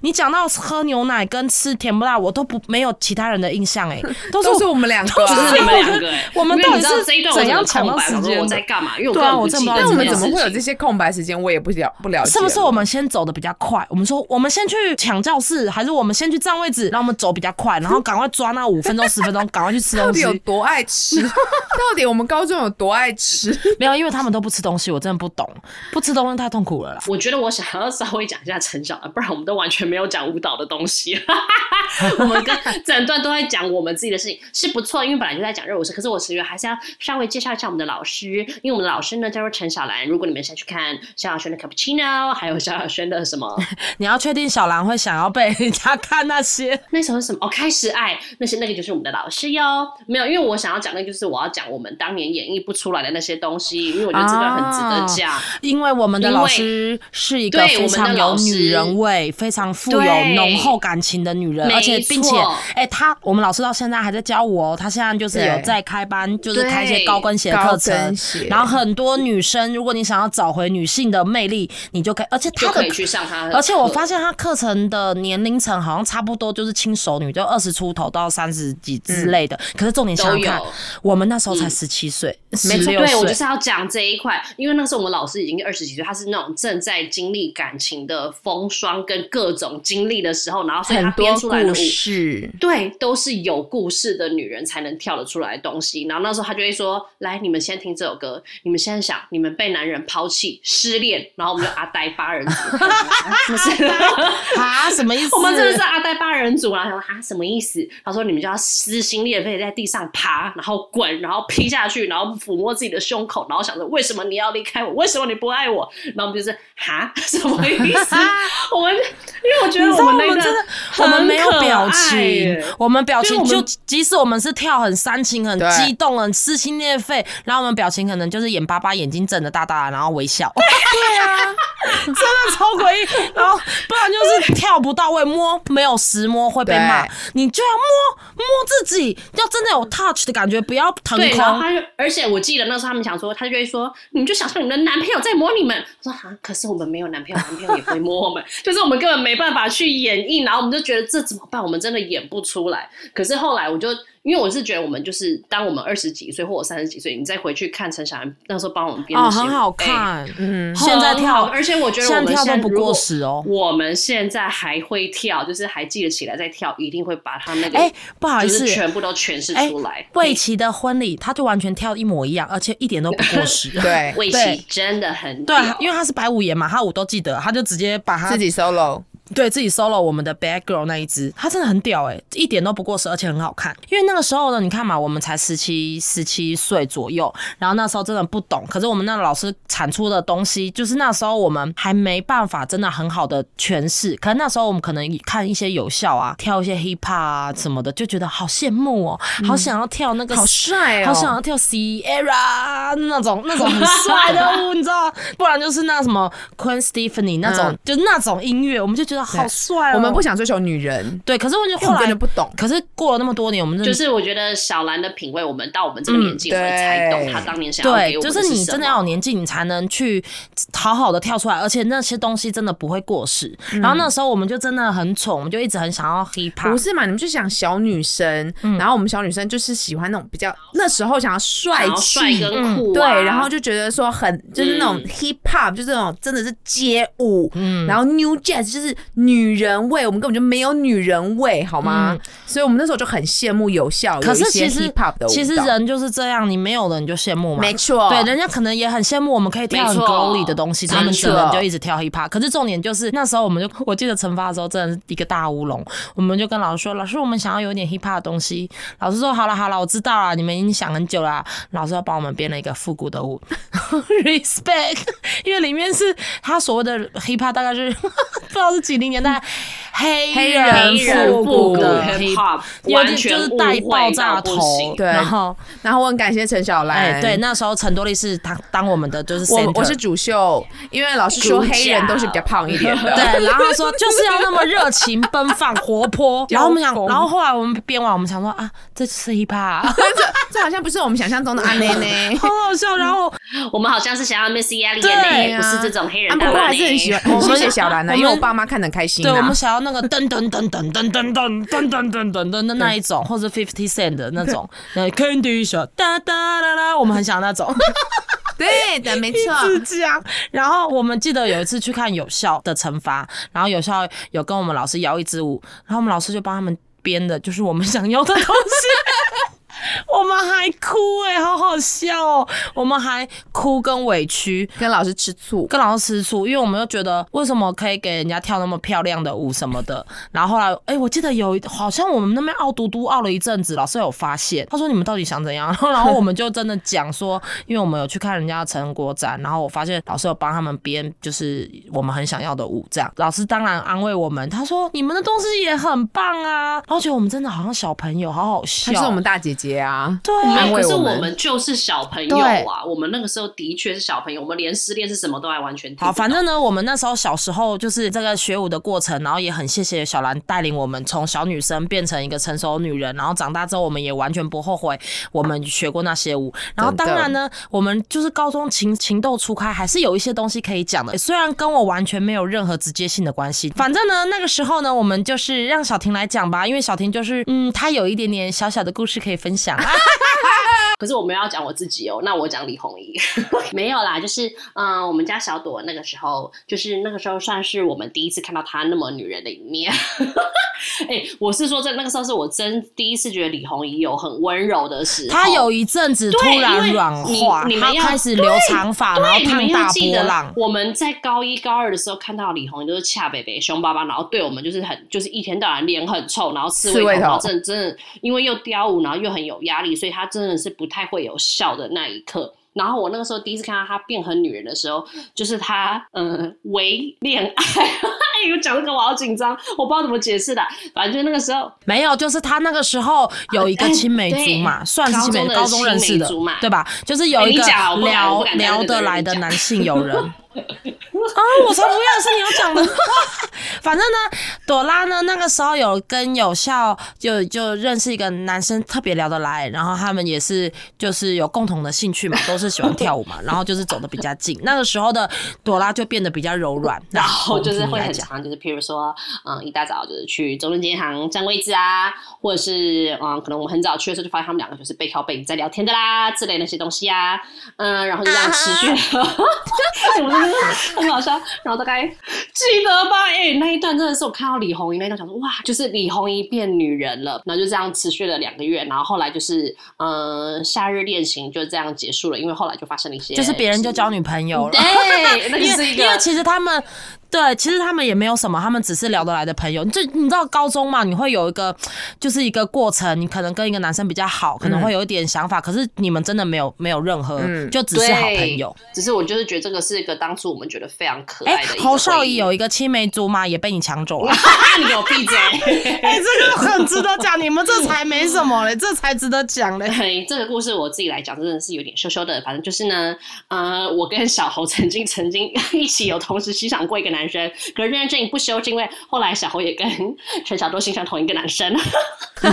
你讲到喝牛奶跟吃甜不辣，我都不没有其他人的印象哎、都是都是我们两个就是啊你。们两个、欸，我们到底是这一段我怎样抢到时间我在干嘛？因为我对啊根本不我真不知道记得这件那我们怎么会有这些空白时间？我也不了不了解。是不是我们先走的比较快？我们说我们先去抢教室，还是我们先去占位置，让我们走比较快，然后赶快抓那五分钟十分钟，赶快去吃东西到底有。多爱吃？到底我们高中有多爱吃？没有，因为他们都不吃东西，我真的不懂，不吃东西太痛苦了啦。我觉得我想要稍微讲一下陈小兰，不然我们都完全没有讲舞蹈的东西。我们跟整段都在讲我们自己的事情，是不错，因为本来就在讲热舞社。可是我其实还是要稍微介绍一下我们的老师，因为我们的老师呢叫做陈小兰。如果你们想去看萧亚轩的 Cappuccino，还有萧亚轩的什么 你要确定小兰会想要被人家看那些，那时候是什么？哦，开始爱，那些那个就是我们的老师哟。没有，因为我想要讲的就是我要讲我们当年演绎不出来的那些东西，因为我觉得这段很值得讲。因为我们的老师是一个非常有女人味、非常富有浓厚感情的女人，而且并且错，哎、她我们老师到现在还在教我哦，她现在就是有在开班，就是对开一些高跟鞋课高程然后很多女生，如果你想要找回女性的魅力，你就可以，而且她的可以去上他的，而且我发现他课程的年龄层好像差不多，就是轻熟女，就二十出头到三十几之类的。可是重点想想看，我们那时候才嗯十七岁，十没错，对我就，是要讲这一块，因为那时候我们老师已经二十几岁，他是那种正在经历感情的风霜跟各种经历的时候，然后所以他很多编出来的舞故事。对，都是有故事的女人才能跳得出来的东西。然后那时候他就会说：“来，你们先听这首歌，你们先想，你们被男人抛弃、失恋，然后我们就阿呆八人组，不是？啊，什么意思？我们真的是阿呆八人组，啊他说啊什么意思？他说你们就要撕心裂肺在地上爬，然后滚，然后劈下去，然后抚摸自己的胸口，然后想着为什么你要离开我？为什么你不爱我？然后我们就是哈什么意思？我们因为我觉得我们那个们真的，我们没有表情，我们表情就即使我们是跳很煽情、很激动、很撕心裂肺，然后我们表情可能就是眼巴巴、眼睛睁得大大的，然后微笑。对啊，真的超诡异。然后不然就是跳不到位，摸没有实摸会被骂。你就要摸摸自己，要真的有 touch 的感觉，不要腾对，然后空。他就，而且我记得那时候他们想说，他就会说，你就想象你们的男朋友在摸你们。我说啊，可是我们没有男朋友，男朋友也不会摸我们，就是我们根本没办法去演绎，然后我们就觉得这怎么办？我们真的演不出来。可是后来我就。因为我是觉得我们就是当我们二十几岁或者三十几岁，你再回去看陈小兰那时候帮我们编的哦，戏很好哎看。嗯，现在跳而且我觉得我们现在们跳都不过时哦我们现在还会跳，就是还记得起来再跳，一定会把他那个哎，不好意思就是，全部都诠释哎出来。魏琪的婚礼，他就完全跳一模一样，而且一点都不过时。对，魏琪真的很对因为他是白舞爷嘛，他舞都记得，他就直接把他自己 solo，对自己 solo 我们的 Bad Girl 那一支，他真的很屌哎、一点都不过时，而且很好看。因为那个时候呢，你看嘛，我们才十七十七岁左右，然后那时候真的不懂，可是我们那老师产出的东西，就是那时候我们还没办法真的很好的诠释。可能那时候我们可能看一些有效啊，跳一些 hip hop 啊什么的，就觉得好羡慕哦，好想要跳那个好帅哦，好想要跳 Sierra 那种那种很帅的舞，你知道？不然就是那什么 Queen Stephanie 那种，嗯就那种音乐，我们就觉得得好帅哦。我们不想追求女人，对，可是我就因为我后来们根本不懂。可是过了那么多年，我们真的就是我觉得小兰的品味，我们到我们这个年纪，我们才懂对她当年想要对，给我们就是你真的要有年纪，你才能去好好的跳出来，而且那些东西真的不会过时。然后那时候我们就真的很宠，我们就一直很想要 hip hop。不是嘛？你们就想小女生，然后我们小女生就是喜欢那种比较那时候想要帅气，跟酷、啊对，然后就觉得说很就是那种嗯 hip hop，就是那种真的是街舞，然后 new jazz 就是女人味，我们根本就没有女人味，好吗？所以我们那时候就很羡慕有效，可是其实 hip hop 的其实人就是这样，你没有了你就羡慕嘛。没错，对，人家可能也很羡慕我们可以跳很没错 girly 的东西，他们没只能就一直跳 hip hop。可是重点就是那时候我们就，我记得惩罚的时候真的是一个大乌龙，我们就跟老师说，老师我们想要有点 hip hop 的东西。老师说好了好了，我知道了，你们已经想很久了。老师要帮我们编了一个复古的舞，respect，因为里面是他所谓的 hip hop，大概是 不知道是几零年代黑黑人复复古古的 hip hop，完全就是带爆炸头，对然后然后我很感谢陈小兰，哎，对，那时候陈多丽是当当我们的就是我 center 我是主秀，因为老师说黑人都是比较胖一点。的，对，然后他说就是要那么热情、奔放、活泼。然后我们想，然后后来我们编完，我们想说啊，这就是 hip hop，这这好像不是我们想象中的阿内呢。好好笑。然后我们好像是想要 Missy Elliott 对，不是这种黑人啊，不过还是很喜欢，很谢谢小兰的，我们因为我爸妈看得很开心啊对我们。想要那个噔噔噔噔噔噔噔噔噔噔噔噔的那一种，或者 Fifty Cent 的那种，那 Candy Shop 哒哒啦啦，我们很想那种。对的，没错。是这样。然后我们记得有一次去看有效的惩罚，然后有效有跟我们老师摇一支舞，然后我们老师就帮他们编的，就是我们想要的东西。我们还哭哎、好好笑哦！我们还哭跟委屈，跟老师吃醋，跟老师吃醋，因为我们又觉得为什么可以给人家跳那么漂亮的舞什么的。然后后来，哎、我记得有一好像我们那边傲嘟嘟傲了一阵子，老师有发现，他说你们到底想怎样？然 后然后我们就真的讲说，因为我们有去看人家的成果展，然后我发现老师有帮他们编，就是我们很想要的舞，这样。老师当然安慰我们，他说你们的东西也很棒啊，然后觉得我们真的好像小朋友，好好笑。她是我们大姐姐啊。对没有，安慰可是我们就是小朋友啊！我们那个时候的确是小朋友，我们连失恋是什么都还完全听好，反正呢，我们那时候小时候就是这个学舞的过程，然后也很谢谢小兰带领我们从小女生变成一个成熟女人，然后长大之后我们也完全不后悔我们学过那些舞。然后当然呢，我们就是高中情情窦初开，还是有一些东西可以讲的，虽然跟我完全没有任何直接性的关系。反正呢，那个时候呢，我们就是让小婷来讲吧，因为小婷就是嗯，她有一点点小小的故事可以分享。想！可是我没有要讲我自己哦，那我讲李红怡没有啦，就是嗯、呃我们家小朵那个时候，就是那个时候算是我们第一次看到她那么女人的一面。哎、我是说在，那个时候是我真第一次觉得李红怡有很温柔的时候。她有一阵子突然软化，她你你们要开始留长发，然后烫大波浪，。我们在高一高二的时候看到李红怡都是恰北北凶巴巴，然后对我们就是很就是一天到晚脸很臭，然后刺猬头，刺猬头然后真的真的因为又雕舞，然后又很有压力，所以她真的是不太会有笑的那一刻。然后我那个时候第一次看到他变很女人的时候，就是他嗯为恋爱，哎，有讲这个我好紧张，我不知道怎么解释的，反正就那个时候没有，就是他那个时候有一个哎青梅竹马，对算是青梅高中认识的对吧？就是有一个聊聊得来的男性友人。啊，我才不要！是你要讲的。反正呢，朵拉呢那个时候有跟有效就就认识一个男生，特别聊得来，然后他们也是就是有共同的兴趣嘛，都是喜欢跳舞嘛，然后就是走的比较近。那个时候的朵拉就变得比较柔软，然后就是会来讲。很长，就是譬如说，嗯，一大早就是去中正银行占位置啊，或者是嗯，可能我们很早去的时候就发现他们两个就是背靠背在聊天的啦，之类那些东西啊，嗯，然后就这样持续了，我真的很好笑。然后大概记得吧？哎、那一段真的是我看到李红一那一段，想说哇，就是李红一变女人了，然后就这样持续了两个月，然后后来就是嗯，夏日恋情就这样结束了，因为后来就发生了一些，就是别人就交女朋友了，对，那因就是一个因为其实他们对，其实他们也没有什么，他们只是聊得来的朋友。就你知道高中嘛，你会有一个就是一个过程，你可能跟一个男生比较好，可能会有一点想法，可是你们真的没有没有任何，嗯就只是好朋友。只是我就是觉得这个是一个当初我们觉得非常可哎、爱的侯少仪有一个青梅竹马也被你抢走了。你给我闭嘴！哎、这个很值得讲，你们这才没什么嘞，这才值得讲嘞。嘿这个故事我自己来讲，真的是有点羞羞的。反正就是呢，呃，我跟小侯曾经曾经 一起有同时欣赏过一个男男生。可是这件事情不修，是因为后来小侯也跟 陈小多欣赏同一个男生。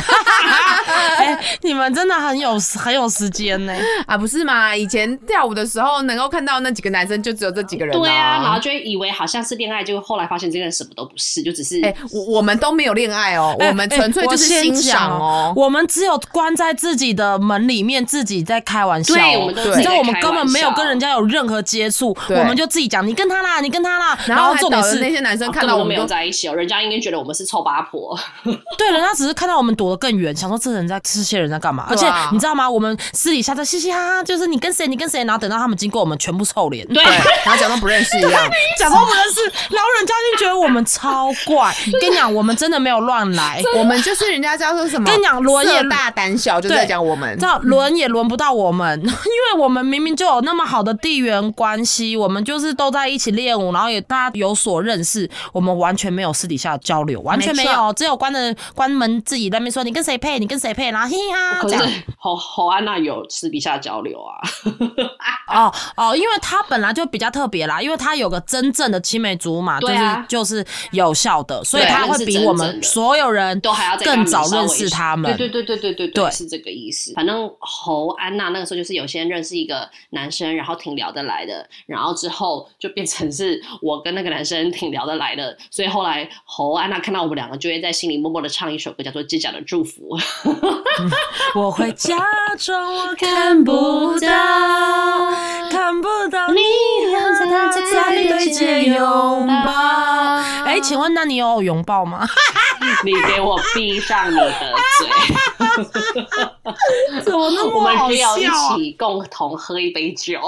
哎、你们真的很有很有时间呢、啊，不是嘛？以前跳舞的时候能够看到那几个男生，就只有这几个人、对啊，然后就会以为好像是恋爱，就后来发现这个人什么都不是，就只是哎、我我们都没有恋爱哦，哎我们纯粹就是欣赏哦。我们只有关在自己的门里面，自己在开玩笑哦。对我们都你知道我们根本没有跟人家有任何接触，我们就自己讲，你跟他啦，你跟他啦，然后还重点是那些男生看到我们没有在一起哦，人家应该觉得我们是臭八婆。对，人家只是看到我们躲得更远，想说这人在这些人在干嘛？而且你知道吗？我们私底下在嘻嘻哈哈，就是你跟谁，你跟谁，然后等到他们经过，我们全部臭脸。对对，然后假装不认识一样。假装不认识，然后人家就觉得我们超怪。跟你讲，我们真的没有乱来。我们就是人家叫做什么？跟你讲轮也大胆小，就在讲我们知。道轮也轮不到我们，因为我们明明就有那么好的地缘关系，我们就是都在一起练舞，然后也大家有所认识，我们完全没有私底下交流，完全没没有，只有关着关门自己在那边说你跟谁配，你跟谁配，然后嘻嘻哈哈可是。侯侯安娜有私底下交流啊，哦哦，因为他本来就比较特别啦，因为他有个真正的青梅竹马，就是啊就是有效的，所以他会比我们所有人都还要更早认识他们。对对对对对对对。是这个意思。反正侯安娜那个时候就是有些人认识一个男生，然后挺聊得来的，然后之后就变成是我跟那个男生挺聊得来的，所以后来侯安娜看到我们两个，就会在心里默默的唱一首歌，叫做《机甲的祝福》。我会假装我看不到，看不到你和他在对街拥抱。哎，请问那你有拥抱吗？你给我闭上你的嘴，怎么那 我们只有啊一起共同喝一杯酒。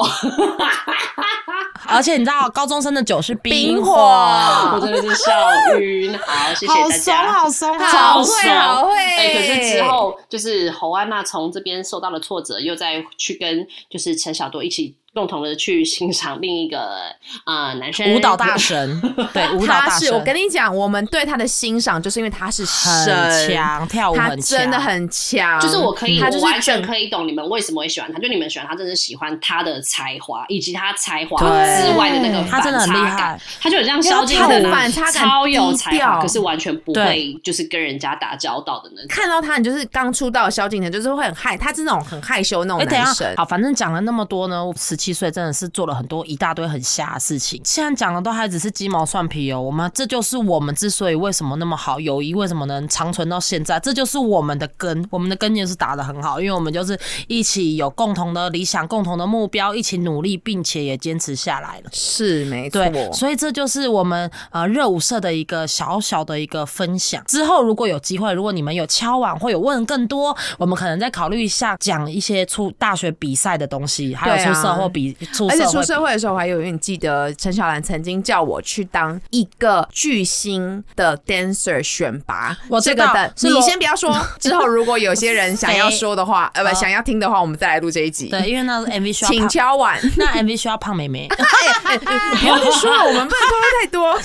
而且你知道，高中生的酒是冰火我真的是笑晕。好，谢谢好松，大家。好松，好会超爽好会哎、可是之后就是侯安娜从这边受到了挫折，又再去跟就是陈小多一起共同的去欣赏另一个呃男生舞蹈大神，对，舞蹈他是，大神，我跟你讲，我们对他的欣赏，就是因为他是很神，强，跳舞很强，真的很强。就是我可以，他就是我完全可以懂你们为什么会喜欢他。就你们喜欢他，真的是喜欢他的才华，以及他才华之外的那个他真的很厉害反差感。他就很像萧敬腾反差感超有才华，可是完全不会就是跟人家打交道的那种。看到他，你就是刚出道的萧敬腾，就是会很害，他是那种很害羞那哎、种男生。好，反正讲了那么多呢，我十七岁真的是做了很多一大堆很瞎的事情。现在讲的都还只是鸡毛蒜皮哦。我们这就是我们之所以为什么那么好，友谊为什么能长存到现在，这就是我们的根。我们的根也是打得很好，因为我们就是一起有共同的理想、共同的目标，一起努力，并且也坚持下来了。是没错，所以这就是我们呃热舞社的一个小小的一个分享。之后如果有机会，如果你们有敲碗或有问更多，我们可能再考虑一下讲一些出大学比赛的东西，还有出社会比出而且出社会的时候，我还有点记得陈小兰曾经叫我去当一个巨星的 dancer 选拔。我这个的，你先不要说。之后如果有些人想要 说的话，呃，哦不，想要听的话，我们再来录这一集。对，因为那 MV 需要请，敲碗。那 MV 需要胖妹妹，不要再说了，我们不能透露太多。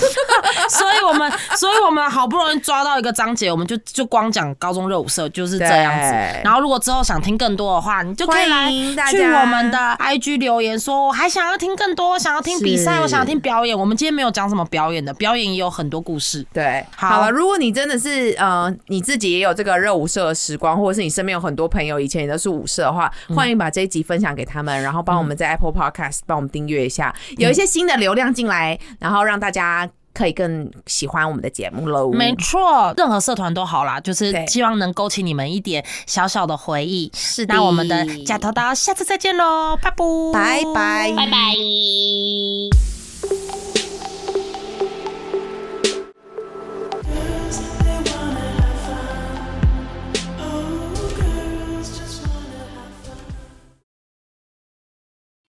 所以我们所以我们好不容易抓到一个章节，我们就就光讲高中热舞社就是这样子。然后如果之后想听更多的话，你就可以来去我们的 IG 留言说，我还想要听更多，我想要听比赛，我想要听表演。我们今天没有讲什么表演的，表演也有很多故事。对，好。好了，如果你真的是呃你自己也有这个热舞社的时光，或者是你身边有很多朋友以前也都是舞社的话，嗯。欢迎把这一集分享给他们，然后帮我们在 Apple Podcast 帮我们订阅一下，有一些新的流量进来，然后让大家可以更喜欢我们的节目喽。没错，任何社团都好啦，就是希望能勾起你们一点小小的回忆。是的那我们的假头刀下次再见喽，拜拜，拜拜，拜拜。